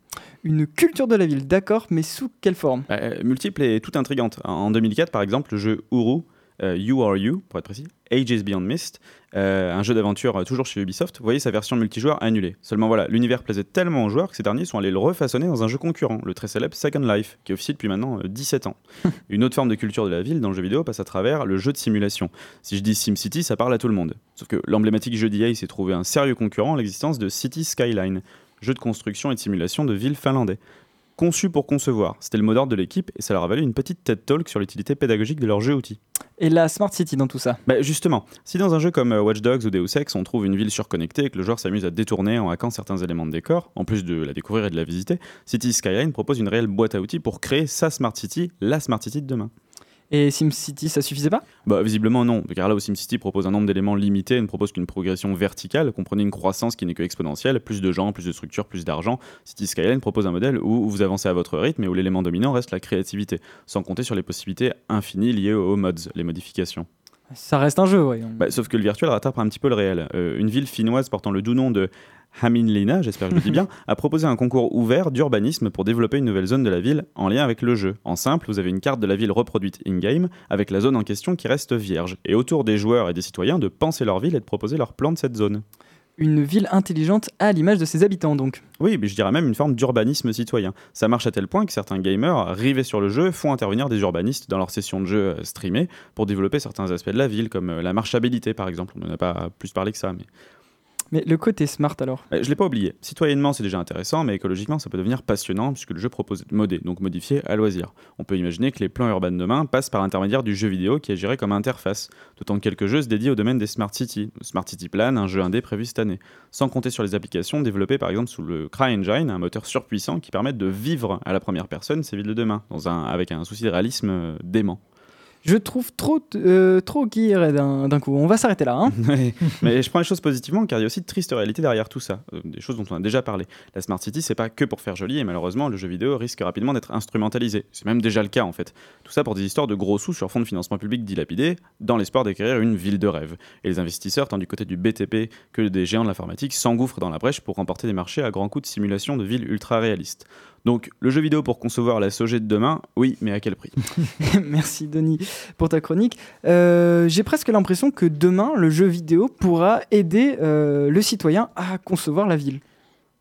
Une culture de la ville, d'accord, mais sous quelle forme? Euh, multiple et toute intrigante. En 2004, par exemple, le jeu Uru euh, You Are You, pour être précis, Ages Beyond Mist, euh, un jeu d'aventure euh, toujours chez Ubisoft. Vous voyez sa version multijoueur annulée. Seulement voilà, l'univers plaisait tellement aux joueurs que ces derniers sont allés le refaçonner dans un jeu concurrent, le très célèbre Second Life, qui officie depuis maintenant euh, 17 ans. <laughs> Une autre forme de culture de la ville dans le jeu vidéo passe à travers le jeu de simulation. Si je dis SimCity, ça parle à tout le monde. Sauf que l'emblématique jeu d'EA s'est trouvé un sérieux concurrent à l'existence de City Skyline, jeu de construction et de simulation de ville finlandais. Conçu pour concevoir, c'était le mot d'ordre de l'équipe et ça leur a valu une petite TED Talk sur l'utilité pédagogique de leur jeu outil. Et la Smart City dans tout ça Bah justement, si dans un jeu comme euh, Watch Dogs ou Deus Ex, on trouve une ville surconnectée et que le joueur s'amuse à détourner en hackant certains éléments de décor, en plus de la découvrir et de la visiter, City Skyline propose une réelle boîte à outils pour créer sa Smart City, la Smart City de demain. Et SimCity, ça suffisait pas? Bah visiblement non, car là où SimCity propose un nombre d'éléments limité et ne propose qu'une progression verticale, comprenez une croissance qui n'est que exponentielle, plus de gens, plus de structures, plus d'argent. City Skyline propose un modèle où vous avancez à votre rythme et où l'élément dominant reste la créativité, sans compter sur les possibilités infinies liées aux mods, les modifications. Ça reste un jeu, voyons. Bah, sauf que le virtuel rattrape un petit peu le réel. Euh, une ville finnoise portant le doux nom de Haminlina, j'espère que je le dis <laughs> bien, a proposé un concours ouvert d'urbanisme pour développer une nouvelle zone de la ville en lien avec le jeu. En simple, vous avez une carte de la ville reproduite in-game avec la zone en question qui reste vierge. Et autour des joueurs et des citoyens de penser leur ville et de proposer leur plan de cette zone. Une ville intelligente à l'image de ses habitants, donc. Oui, mais je dirais même une forme d'urbanisme citoyen. Ça marche à tel point que certains gamers, rivés sur le jeu, font intervenir des urbanistes dans leur session de jeu euh, streamée pour développer certains aspects de la ville, comme euh, la marchabilité par exemple. On n'en a pas plus parlé que ça, mais Mais le côté smart alors? Je l'ai pas oublié. Citoyennement, c'est déjà intéressant, mais écologiquement, ça peut devenir passionnant puisque le jeu propose de modder, donc modifier à loisir. On peut imaginer que les plans urbains de demain passent par l'intermédiaire du jeu vidéo qui agirait comme interface, d'autant que quelques jeux se dédient au domaine des Smart City. Smart City Plan, un jeu indé prévu cette année. Sans compter sur les applications développées par exemple sous le CryEngine, un moteur surpuissant qui permet de vivre à la première personne ces villes de demain, avec un souci de réalisme euh, dément. Je trouve trop, euh, trop d'un coup. On va s'arrêter là. Hein <laughs> mais je prends les choses positivement car il y a aussi de tristes réalités derrière tout ça, euh, des choses dont on a déjà parlé. La Smart City, c'est pas que pour faire joli et malheureusement, le jeu vidéo risque rapidement d'être instrumentalisé. C'est même déjà le cas en fait. Tout ça pour des histoires de gros sous sur fond de financement public dilapidé, dans l'espoir d'acquérir une ville de rêve. Et les investisseurs, tant du côté du BTP que des géants de l'informatique, s'engouffrent dans la brèche pour remporter des marchés à grands coups de simulation de villes ultra réalistes. Donc, le jeu vidéo pour concevoir la SOG de demain, oui, mais à quel prix? <laughs> Merci Denis pour ta chronique. Euh, J'ai presque l'impression que demain, le jeu vidéo pourra aider euh, le citoyen à concevoir la ville.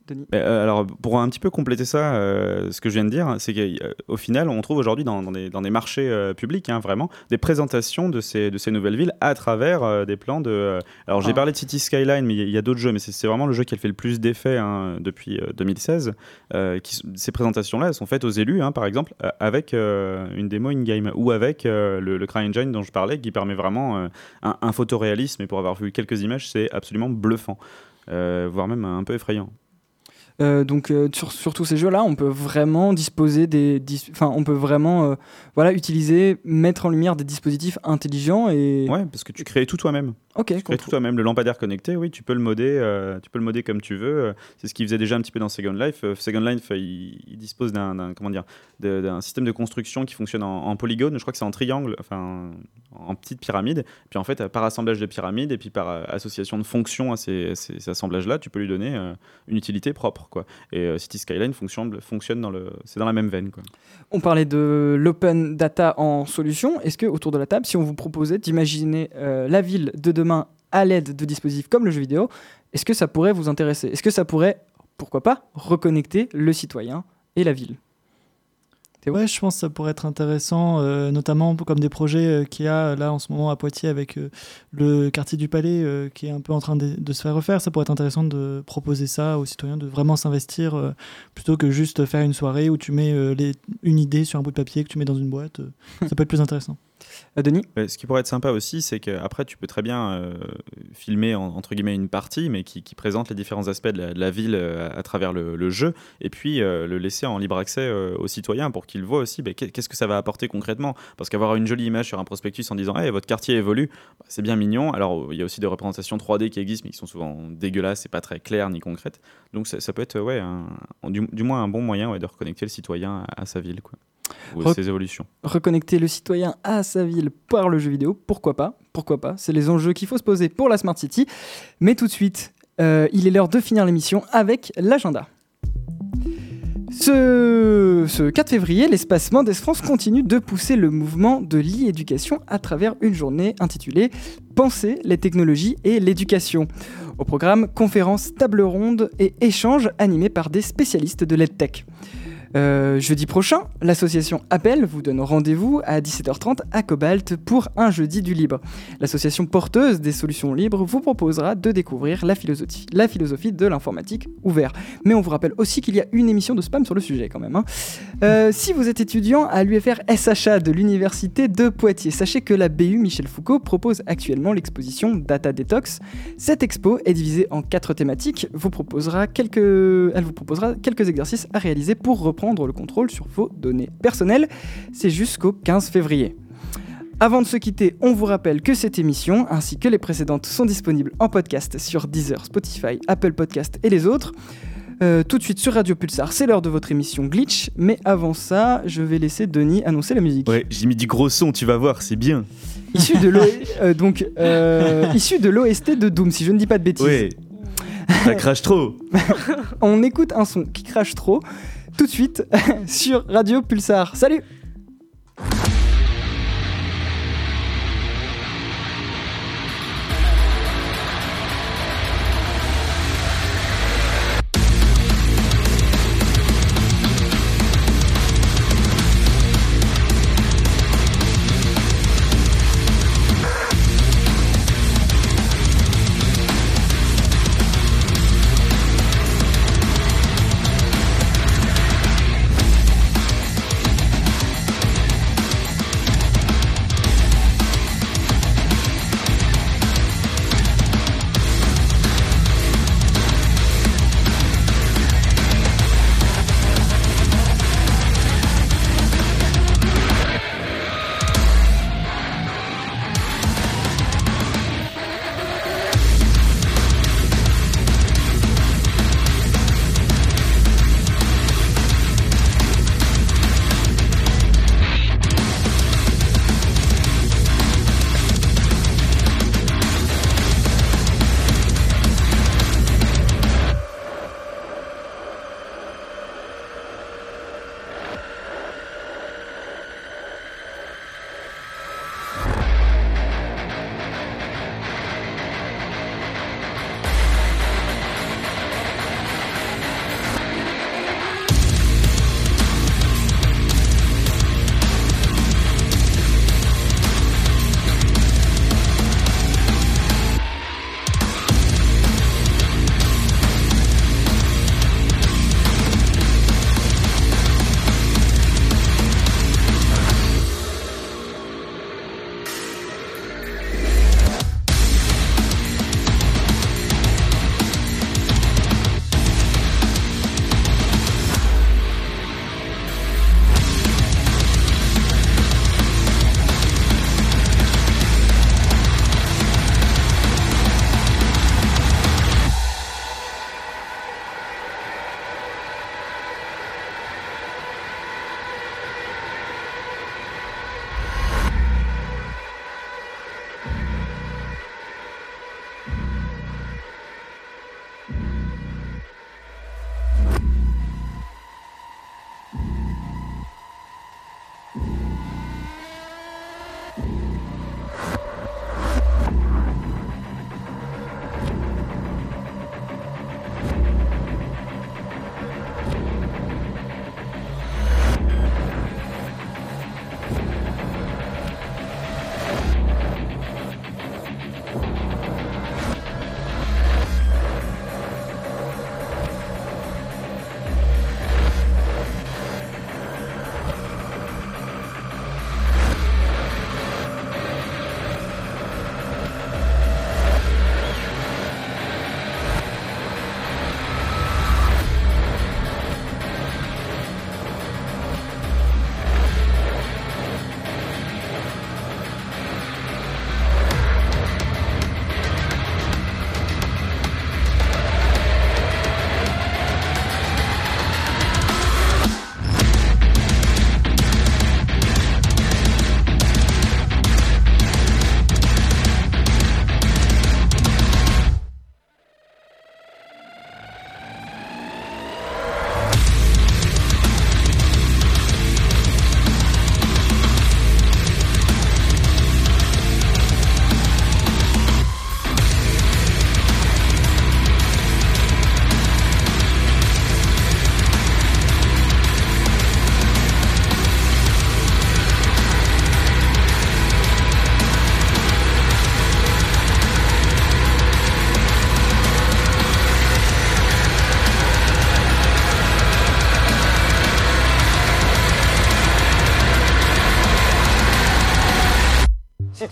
Denis euh, alors, pour un petit peu compléter ça, euh, ce que je viens de dire, c'est qu'au final, on trouve aujourd'hui dans, dans des, dans des marchés euh, publics, hein, vraiment, des présentations de ces, de ces nouvelles villes à travers euh, des plans de. euh, alors, j'ai Ah. parlé de City Skyline, mais il y a- il y a, d'autres jeux, mais c'est vraiment le jeu qui a fait le plus d'effet hein, depuis euh, 2016. Euh, qui s- ces présentations-là, elles sont faites aux élus, hein, par exemple, euh, avec euh, une démo in-game ou avec euh, le, le CryEngine dont je parlais, qui permet vraiment euh, un, un photoréalisme. Et pour avoir vu quelques images, c'est absolument bluffant, euh, voire même un peu effrayant. Euh, donc euh, sur, tous ces jeux-là, on peut vraiment disposer des, dis- on peut vraiment, euh, voilà, utiliser, mettre en lumière des dispositifs intelligents et. Ouais, parce que tu crées tout toi-même. Ok. Tu crées tout toi-même. Le lampadaire connecté, oui, tu peux le modder, euh, tu peux le modder comme tu veux. Euh, C'est ce qu'il faisait déjà un petit peu dans Second Life. Euh, Second Life, il, il dispose d'un, comment dire, d'un système de construction qui fonctionne en, en polygone. Je crois que c'est en triangle, enfin en petite pyramide. Puis en fait, par assemblage de pyramides et puis par association de fonctions à ces, ces- ces assemblages-là, tu peux lui donner euh, une utilité propre, quoi. Et euh, City Skyline fonctionne, fonctionne dans le, c'est dans la même veine, quoi. On parlait de l'open data en solution. Est-ce que autour de la table, si on vous proposait d'imaginer la ville de demain à l'aide de dispositifs comme le jeu vidéo, est-ce que ça pourrait vous intéresser? Est-ce que ça pourrait, pourquoi pas, reconnecter le citoyen et la ville? Ouais, je pense que ça pourrait être intéressant, euh, notamment comme des projets euh, qu'il y a là en ce moment à Poitiers avec euh, le quartier du Palais qui est un peu en train de, de se faire refaire. Ça pourrait être intéressant de proposer ça aux citoyens, de vraiment s'investir plutôt que juste faire une soirée où tu mets les- une idée sur un bout de papier que tu mets dans une boîte. ça peut être plus intéressant. <laughs> Denis? Ouais, Ce qui pourrait être sympa aussi, c'est qu'après, tu peux très bien euh, filmer en- entre guillemets une partie, mais qui, présente les différents aspects de la, ville euh, à, travers le, jeu, et puis euh, le laisser en libre accès euh, aux citoyens pour qu'ils voient aussi qu'est- qu'est-ce que ça va apporter concrètement. Parce qu'avoir une jolie image sur un prospectus en disant hey, votre quartier évolue, bah, c'est bien mignon. Alors, il y a aussi des représentations 3D qui existent, mais qui sont souvent dégueulasses et pas très claires ni concrètes. Donc, ça, peut être ouais, du, moins un bon moyen de reconnecter le citoyen à, à sa ville, quoi, ou à Re- ses évolutions. reconnecter le citoyen à sa ville par le jeu vidéo, pourquoi pas Pourquoi pas C'est les enjeux qu'il faut se poser pour la Smart City. Mais tout de suite, euh, il est l'heure de finir l'émission avec l'agenda. Ce, ce 4 février, l'espace Mendes France continue de pousser le mouvement de l'e-éducation à travers une journée intitulée Penser les technologies et l'éducation. Au programme, conférences, tables rondes et échanges animés par des spécialistes de l'EdTech. Euh, jeudi prochain, l'association Appel vous donne rendez-vous à 17h30 à Cobalt pour un jeudi du libre. L'association porteuse des solutions libres vous proposera de découvrir la philosophie, de l'informatique ouverte. Mais on vous rappelle aussi qu'il y a une émission de spam sur le sujet quand même. hein. Euh, si vous êtes étudiant à l'UFR SHA de l'Université de Poitiers, sachez que la BU Michel Foucault propose actuellement l'exposition Data Detox. Cette expo est divisée en quatre thématiques. Elle vous proposera quelques exercices à réaliser pour reprendre le contrôle sur vos données personnelles. C'est jusqu'au 15 février. Avant de se quitter, on vous rappelle que cette émission, ainsi que les précédentes, sont disponibles en podcast sur Deezer, Spotify, Apple Podcast et les autres. Euh, tout de suite sur Radio Pulsar, c'est l'heure de votre émission Glitch. Mais avant ça, je vais laisser Denis annoncer la musique. Ouais, j'ai mis du gros son, tu vas voir, c'est bien. Issu de l'O- <laughs> euh, donc euh, issu de l'OST de Doom, si je ne dis pas de bêtises. Ouais. Ça crache trop. <laughs> On écoute un son qui crache trop tout de suite <laughs> sur Radio Pulsar. Salut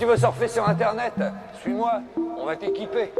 tu veux surfer sur Internet, suis-moi, on va t'équiper.